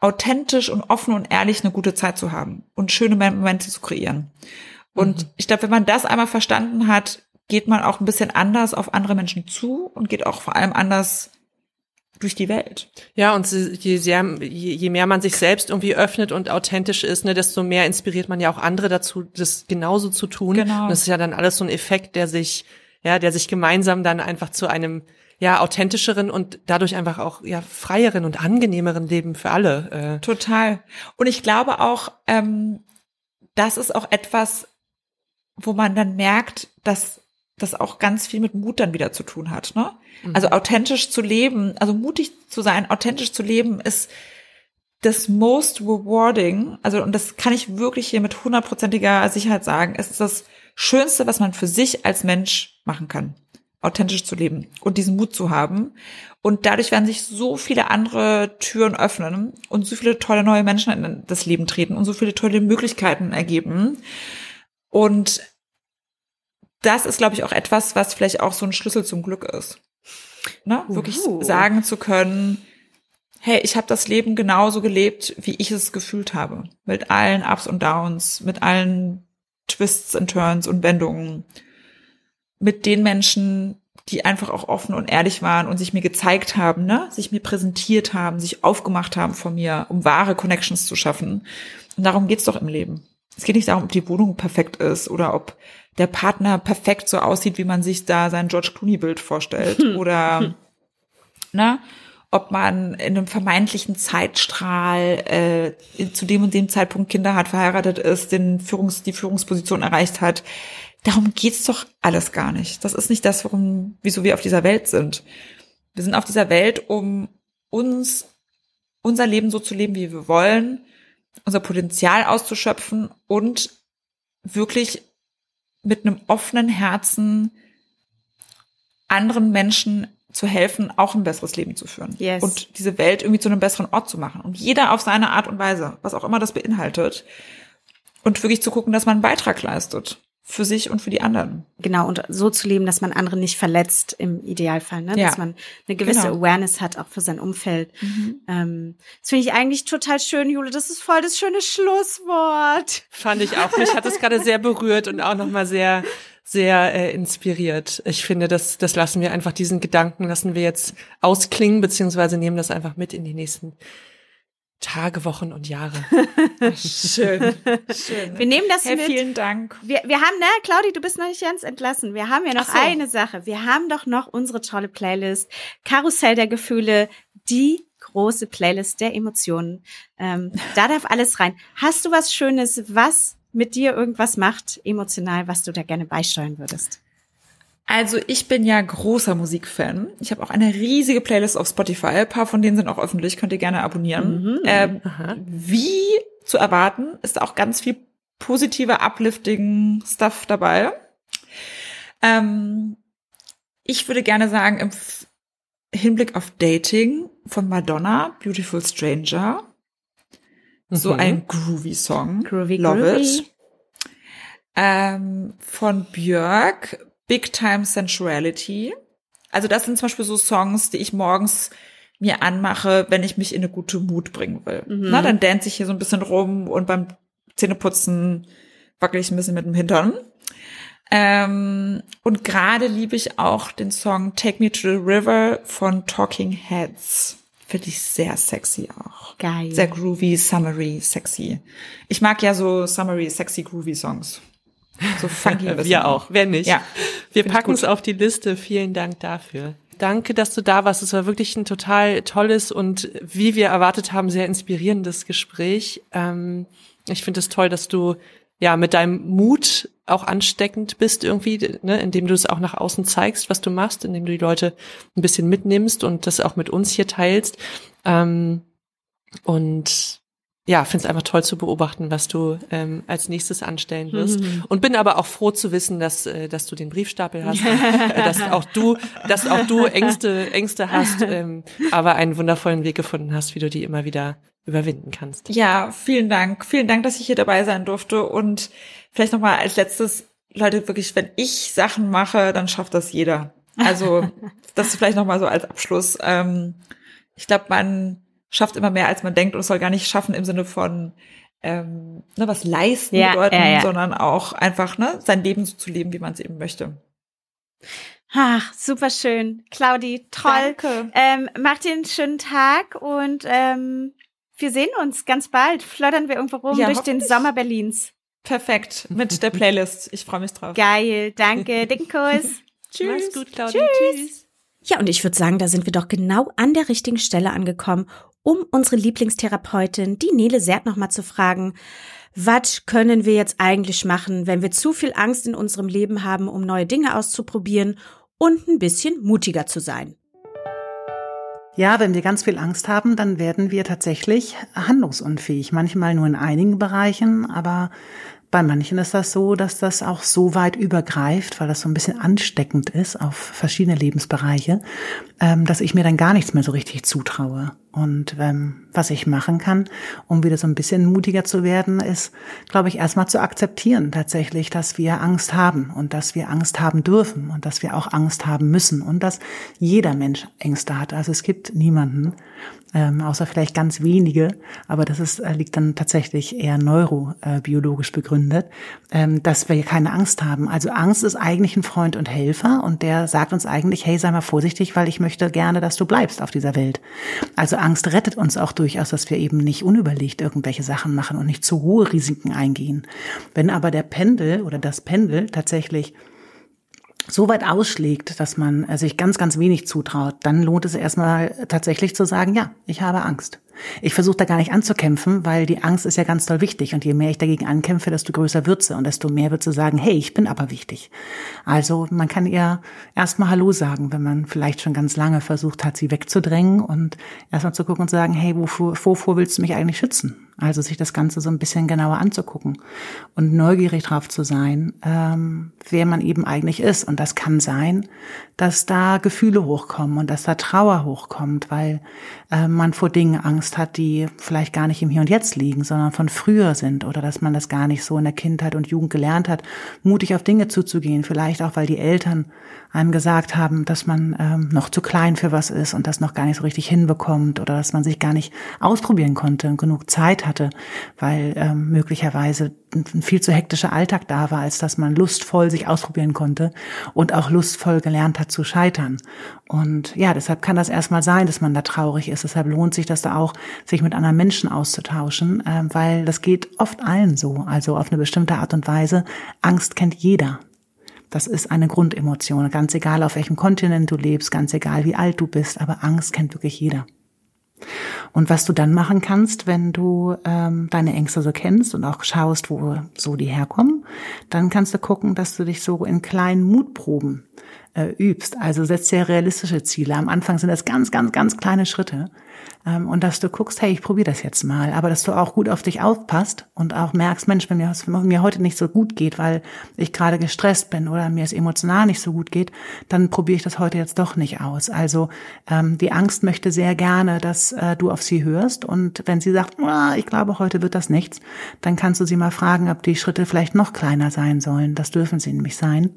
Speaker 5: authentisch und offen und ehrlich eine gute Zeit zu haben und schöne Momente zu kreieren. Und mhm. ich glaube, wenn man das einmal verstanden hat, geht man auch ein bisschen anders auf andere Menschen zu und geht auch vor allem anders durch die Welt.
Speaker 3: Ja, und je, sehr, je mehr man sich selbst irgendwie öffnet und authentisch ist, ne, desto mehr inspiriert man ja auch andere dazu, das genauso zu tun. Genau. Und das ist ja dann alles so ein Effekt, der sich ja, der sich gemeinsam dann einfach zu einem ja authentischeren und dadurch einfach auch ja freieren und angenehmeren Leben für alle.
Speaker 5: Äh. Total. Und ich glaube auch, ähm, das ist auch etwas, wo man dann merkt, dass das auch ganz viel mit Mut dann wieder zu tun hat. Ne? Mhm. Also authentisch zu leben, also mutig zu sein, authentisch zu leben, ist das most rewarding. Also und das kann ich wirklich hier mit hundertprozentiger Sicherheit sagen. Ist das Schönste, was man für sich als Mensch machen kann, authentisch zu leben und diesen Mut zu haben. Und dadurch werden sich so viele andere Türen öffnen und so viele tolle neue Menschen in das Leben treten und so viele tolle Möglichkeiten ergeben. Und das ist, glaube ich, auch etwas, was vielleicht auch so ein Schlüssel zum Glück ist. Ne? Uh. Wirklich sagen zu können, hey, ich habe das Leben genauso gelebt, wie ich es gefühlt habe. Mit allen Ups und Downs, mit allen Twists und Turns und Wendungen mit den Menschen, die einfach auch offen und ehrlich waren und sich mir gezeigt haben, ne, sich mir präsentiert haben, sich aufgemacht haben von mir, um wahre Connections zu schaffen. Und darum geht's doch im Leben. Es geht nicht darum, ob die Wohnung perfekt ist oder ob der Partner perfekt so aussieht, wie man sich da sein George Clooney Bild vorstellt oder ne, ob man in einem vermeintlichen Zeitstrahl äh, zu dem und dem Zeitpunkt Kinder hat, verheiratet ist, den Führungs, die Führungsposition erreicht hat. Darum geht's doch alles gar nicht. Das ist nicht das, warum, wieso wir auf dieser Welt sind. Wir sind auf dieser Welt, um uns, unser Leben so zu leben, wie wir wollen, unser Potenzial auszuschöpfen und wirklich mit einem offenen Herzen anderen Menschen zu helfen, auch ein besseres Leben zu führen. Yes. Und diese Welt irgendwie zu einem besseren Ort zu machen. Und jeder auf seine Art und Weise, was auch immer das beinhaltet. und wirklich zu gucken, dass man einen Beitrag leistet für sich und für die anderen.
Speaker 2: Genau, und so zu leben, dass man andere nicht verletzt im Idealfall, ne?
Speaker 5: Ja.
Speaker 2: dass man eine gewisse
Speaker 5: Genau.
Speaker 2: Awareness hat, auch für sein Umfeld. Ähm, das finde ich eigentlich total schön, Jule. Das ist voll das schöne Schlusswort.
Speaker 3: Fand ich auch. Mich hat es gerade sehr berührt und auch nochmal sehr, sehr äh, inspiriert. Ich finde, das, das lassen wir einfach, diesen Gedanken lassen wir jetzt ausklingen, beziehungsweise nehmen das einfach mit in die nächsten Tage, Wochen und Jahre.
Speaker 5: Schön. Schön.
Speaker 2: Wir nehmen das
Speaker 5: Hey,
Speaker 2: mit.
Speaker 5: vielen Dank.
Speaker 2: Wir, wir haben, ne, Claudi, du bist noch nicht ganz entlassen. Wir haben ja noch
Speaker 5: so.
Speaker 2: eine Sache. Wir haben doch noch unsere tolle Playlist. Karussell der Gefühle, die große Playlist der Emotionen. Ähm, da darf alles rein. Hast du was Schönes, was mit dir irgendwas macht, emotional, was du da gerne beisteuern würdest?
Speaker 5: Also ich bin ja großer Musikfan. Ich habe auch eine riesige Playlist auf Spotify. Ein paar von denen sind auch öffentlich, könnt ihr gerne abonnieren. Ähm, wie zu erwarten, ist auch ganz viel positive, uplifting Stuff dabei. Ähm, ich würde gerne sagen, im Hinblick auf Dating von Madonna, Beautiful Stranger. So
Speaker 3: Mhm.
Speaker 5: ein groovy Song.
Speaker 2: Groovy,
Speaker 5: Love
Speaker 2: groovy.
Speaker 5: it. Ähm, von Björk, Big Time Sensuality. Also das sind zum Beispiel so Songs, die ich morgens mir anmache, wenn ich mich in eine gute Mut bringen will. Na, dann dance ich hier so ein bisschen rum und beim Zähneputzen wackel ich ein bisschen mit dem Hintern. Ähm, und gerade liebe ich auch den Song Take Me to the River von Talking Heads. Finde ich sehr sexy auch.
Speaker 2: Geil.
Speaker 5: Sehr groovy, summery, sexy. Ich mag ja so summery, sexy, groovy Songs. So funky.
Speaker 3: Wir auch, wer nicht.
Speaker 5: Ja.
Speaker 3: Wir packen es auf die Liste. Vielen Dank dafür. Danke, dass du da warst. Es war wirklich ein total tolles und wie wir erwartet haben, sehr inspirierendes Gespräch. Ähm, ich finde es toll, dass du ja mit deinem Mut auch ansteckend bist irgendwie, ne, indem du es auch nach außen zeigst, was du machst, indem du die Leute ein bisschen mitnimmst und das auch mit uns hier teilst. Ähm, und ja, finde es einfach toll zu beobachten, was du ähm, als nächstes anstellen wirst. Und bin aber auch froh zu wissen, dass, äh, dass du den Briefstapel hast, äh, dass auch du, dass auch du Ängste, Ängste hast, ähm, aber einen wundervollen Weg gefunden hast, wie du die immer wieder überwinden kannst.
Speaker 5: Ja, vielen Dank. Vielen Dank, dass ich hier dabei sein durfte. Und vielleicht nochmal als letztes, Leute, wirklich, wenn ich Sachen mache, dann schafft das jeder. Also, das vielleicht nochmal so als Abschluss. Ähm, ich glaube, man schafft immer mehr, als man denkt und es soll gar nicht schaffen im Sinne von ähm, ne, was leisten
Speaker 2: Ja,
Speaker 5: bedeuten,
Speaker 2: ja, ja.
Speaker 5: sondern auch einfach ne, sein Leben so zu leben, wie man es eben möchte.
Speaker 2: Ach, super schön. Claudi, toll.
Speaker 5: Danke.
Speaker 2: Ähm, mach dir einen schönen Tag und ähm, wir sehen uns ganz bald. Floddern wir irgendwo rum
Speaker 5: Ja,
Speaker 2: durch den. Sommer Berlins.
Speaker 5: Perfekt. Mit der Playlist. Ich freue mich drauf.
Speaker 2: Geil, danke. Dicken Kuss.
Speaker 5: Tschüss.
Speaker 3: Mach's gut, Claudia. Tschüss.
Speaker 2: Ja, und ich würde sagen, da sind wir doch genau an der richtigen Stelle angekommen, um unsere Lieblingstherapeutin, die Nele Sert, nochmal zu fragen, was können wir jetzt eigentlich machen, wenn wir zu viel Angst in unserem Leben haben, um neue Dinge auszuprobieren und ein bisschen mutiger zu sein?
Speaker 4: Ja, wenn wir ganz viel Angst haben, dann werden wir tatsächlich handlungsunfähig. Manchmal nur in einigen Bereichen, aber bei manchen ist das so, dass das auch so weit übergreift, weil das so ein bisschen ansteckend ist auf verschiedene Lebensbereiche, ähm, dass ich mir dann gar nichts mehr so richtig zutraue. Und ähm, was ich machen kann, um wieder so ein bisschen mutiger zu werden, ist, glaube ich, erstmal zu akzeptieren tatsächlich, dass wir Angst haben und dass wir Angst haben dürfen und dass wir auch Angst haben müssen und dass jeder Mensch Ängste hat. Also es gibt niemanden, ähm, außer vielleicht ganz wenige, aber das ist, äh, liegt dann tatsächlich eher neurobiologisch begründet, ähm, dass wir keine Angst haben. Also Angst ist eigentlich ein Freund und Helfer und der sagt uns eigentlich, hey, sei mal vorsichtig, weil ich möchte gerne, dass du bleibst auf dieser Welt. Also Angst rettet uns auch durchaus, dass wir eben nicht unüberlegt irgendwelche Sachen machen und nicht zu hohe Risiken eingehen. Wenn aber der Pendel oder das Pendel tatsächlich so weit ausschlägt, dass man äh, sich ganz, ganz wenig zutraut, dann lohnt es erstmal tatsächlich zu sagen, ja, ich habe Angst. Ich versuche da gar nicht anzukämpfen, weil die Angst ist ja ganz toll wichtig. Und je mehr ich dagegen ankämpfe, desto größer wird sie und desto mehr wird sie sagen, hey, ich bin aber wichtig. Also man kann ihr erstmal Hallo sagen, wenn man vielleicht schon ganz lange versucht hat, sie wegzudrängen und erstmal zu gucken und sagen, hey, wovor, wovor willst du mich eigentlich schützen? Also sich das Ganze so ein bisschen genauer anzugucken und neugierig drauf zu sein, ähm, wer man eben eigentlich ist. Und das kann sein, dass da Gefühle hochkommen und dass da Trauer hochkommt, weil äh, man vor Dingen Angst Angst hat, die vielleicht gar nicht im Hier und Jetzt liegen, sondern von früher sind oder dass man das gar nicht so in der Kindheit und Jugend gelernt hat, mutig auf Dinge zuzugehen. Vielleicht auch, weil die Eltern einem gesagt haben, dass man ähm, noch zu klein für was ist und das noch gar nicht so richtig hinbekommt oder dass man sich gar nicht ausprobieren konnte und genug Zeit hatte, weil ähm, möglicherweise ein viel zu hektischer Alltag da war, als dass man lustvoll sich ausprobieren konnte und auch lustvoll gelernt hat zu scheitern. Und ja, deshalb kann das erstmal sein, dass man da traurig ist. Deshalb lohnt sich das da auch, sich mit anderen Menschen auszutauschen, äh, weil das geht oft allen so, also auf eine bestimmte Art und Weise. Angst kennt jeder. Das ist eine Grundemotion, ganz egal auf welchem Kontinent du lebst, ganz egal wie alt du bist, aber Angst kennt wirklich jeder. Und was du dann machen kannst, wenn du ähm, deine Ängste so kennst und auch schaust, wo so die herkommen, dann kannst du gucken, dass du dich so in kleinen Mutproben äh, übst. Also setzt dir realistische Ziele. Am Anfang sind das ganz, ganz, ganz kleine Schritte. Ähm, und dass du guckst, hey, ich probiere das jetzt mal. Aber dass du auch gut auf dich aufpasst und auch merkst, Mensch, wenn mir, mir heute nicht so gut geht, weil ich gerade gestresst bin oder mir es emotional nicht so gut geht, dann probiere ich das heute jetzt doch nicht aus. Also ähm, die Angst möchte sehr gerne, dass äh, du auf sie hörst. Und wenn sie sagt, oh, ich glaube, heute wird das nichts, dann kannst du sie mal fragen, ob die Schritte vielleicht noch kleiner sein sollen. Das dürfen sie nämlich sein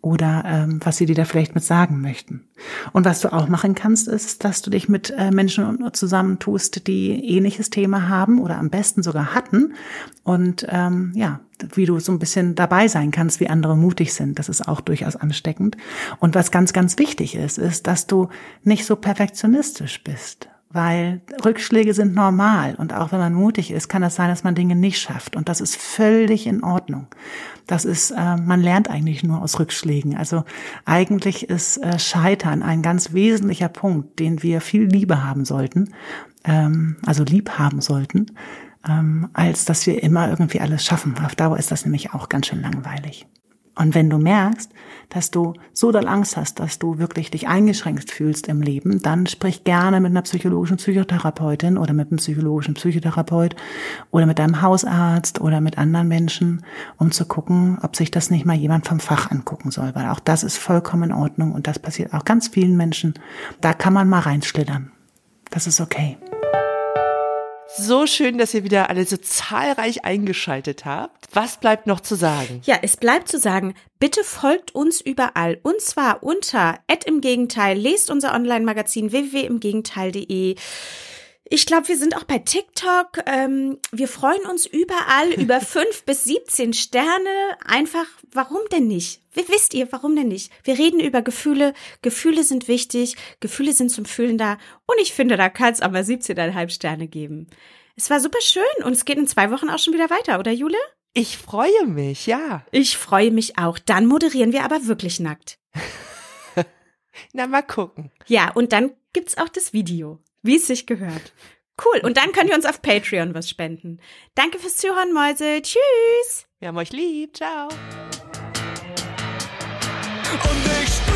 Speaker 4: oder ähm, was sie dir da vielleicht mit sagen möchten. Und was du auch machen kannst, ist, dass du dich mit äh, Menschen zusammentust, die ähnliches Thema haben oder am besten sogar hatten. Und ähm, ja, wie du so ein bisschen dabei sein kannst, wie andere mutig sind. Das ist auch durchaus ansteckend. Und was ganz, ganz wichtig ist, ist, dass du nicht so perfektionistisch bist weil Rückschläge sind normal und auch wenn man mutig ist, kann das sein, dass man Dinge nicht schafft und das ist völlig in Ordnung. Das ist, äh, man lernt eigentlich nur aus Rückschlägen. Also eigentlich ist äh, Scheitern ein ganz wesentlicher Punkt, den wir viel Liebe haben sollten, ähm, also lieb haben sollten, ähm, als dass wir immer irgendwie alles schaffen. Auf Dauer ist das nämlich auch ganz schön langweilig. Und wenn du merkst, dass du so doll Angst hast, dass du wirklich dich eingeschränkt fühlst im Leben, dann sprich gerne mit einer psychologischen Psychotherapeutin oder mit einem psychologischen Psychotherapeut oder mit deinem Hausarzt oder mit anderen Menschen, um zu gucken, ob sich das nicht mal jemand vom Fach angucken soll, weil auch das ist vollkommen in Ordnung und das passiert auch ganz vielen Menschen. Da kann man mal reinschlittern. Das ist okay.
Speaker 3: So schön, dass ihr wieder alle so zahlreich eingeschaltet habt. Was bleibt noch zu sagen?
Speaker 2: Ja, es bleibt zu sagen, bitte folgt uns überall. Und zwar unter im Gegenteil, lest unser Online-Magazin www.imgegenteil.de. Ich glaube, wir sind auch bei TikTok. Ähm, wir freuen uns überall über fünf bis 17 Sterne. Einfach, warum denn nicht? Wie wisst ihr, warum denn nicht? Wir reden über Gefühle. Gefühle sind wichtig. Gefühle sind zum Fühlen da. Und ich finde, da kann es aber 17,5 Sterne geben. Es war super schön und es geht in zwei Wochen auch schon wieder weiter, oder Jule?
Speaker 3: Ich freue mich, ja.
Speaker 2: Ich freue mich auch. Dann moderieren wir aber wirklich nackt.
Speaker 3: Na, mal gucken.
Speaker 2: Ja, und dann gibt's auch das Video wie es sich gehört. Cool. Und dann könnt ihr uns auf Patreon was spenden. Danke fürs Zuhören, Mäuse. Tschüss.
Speaker 3: Wir haben euch lieb. Ciao.
Speaker 1: Und ich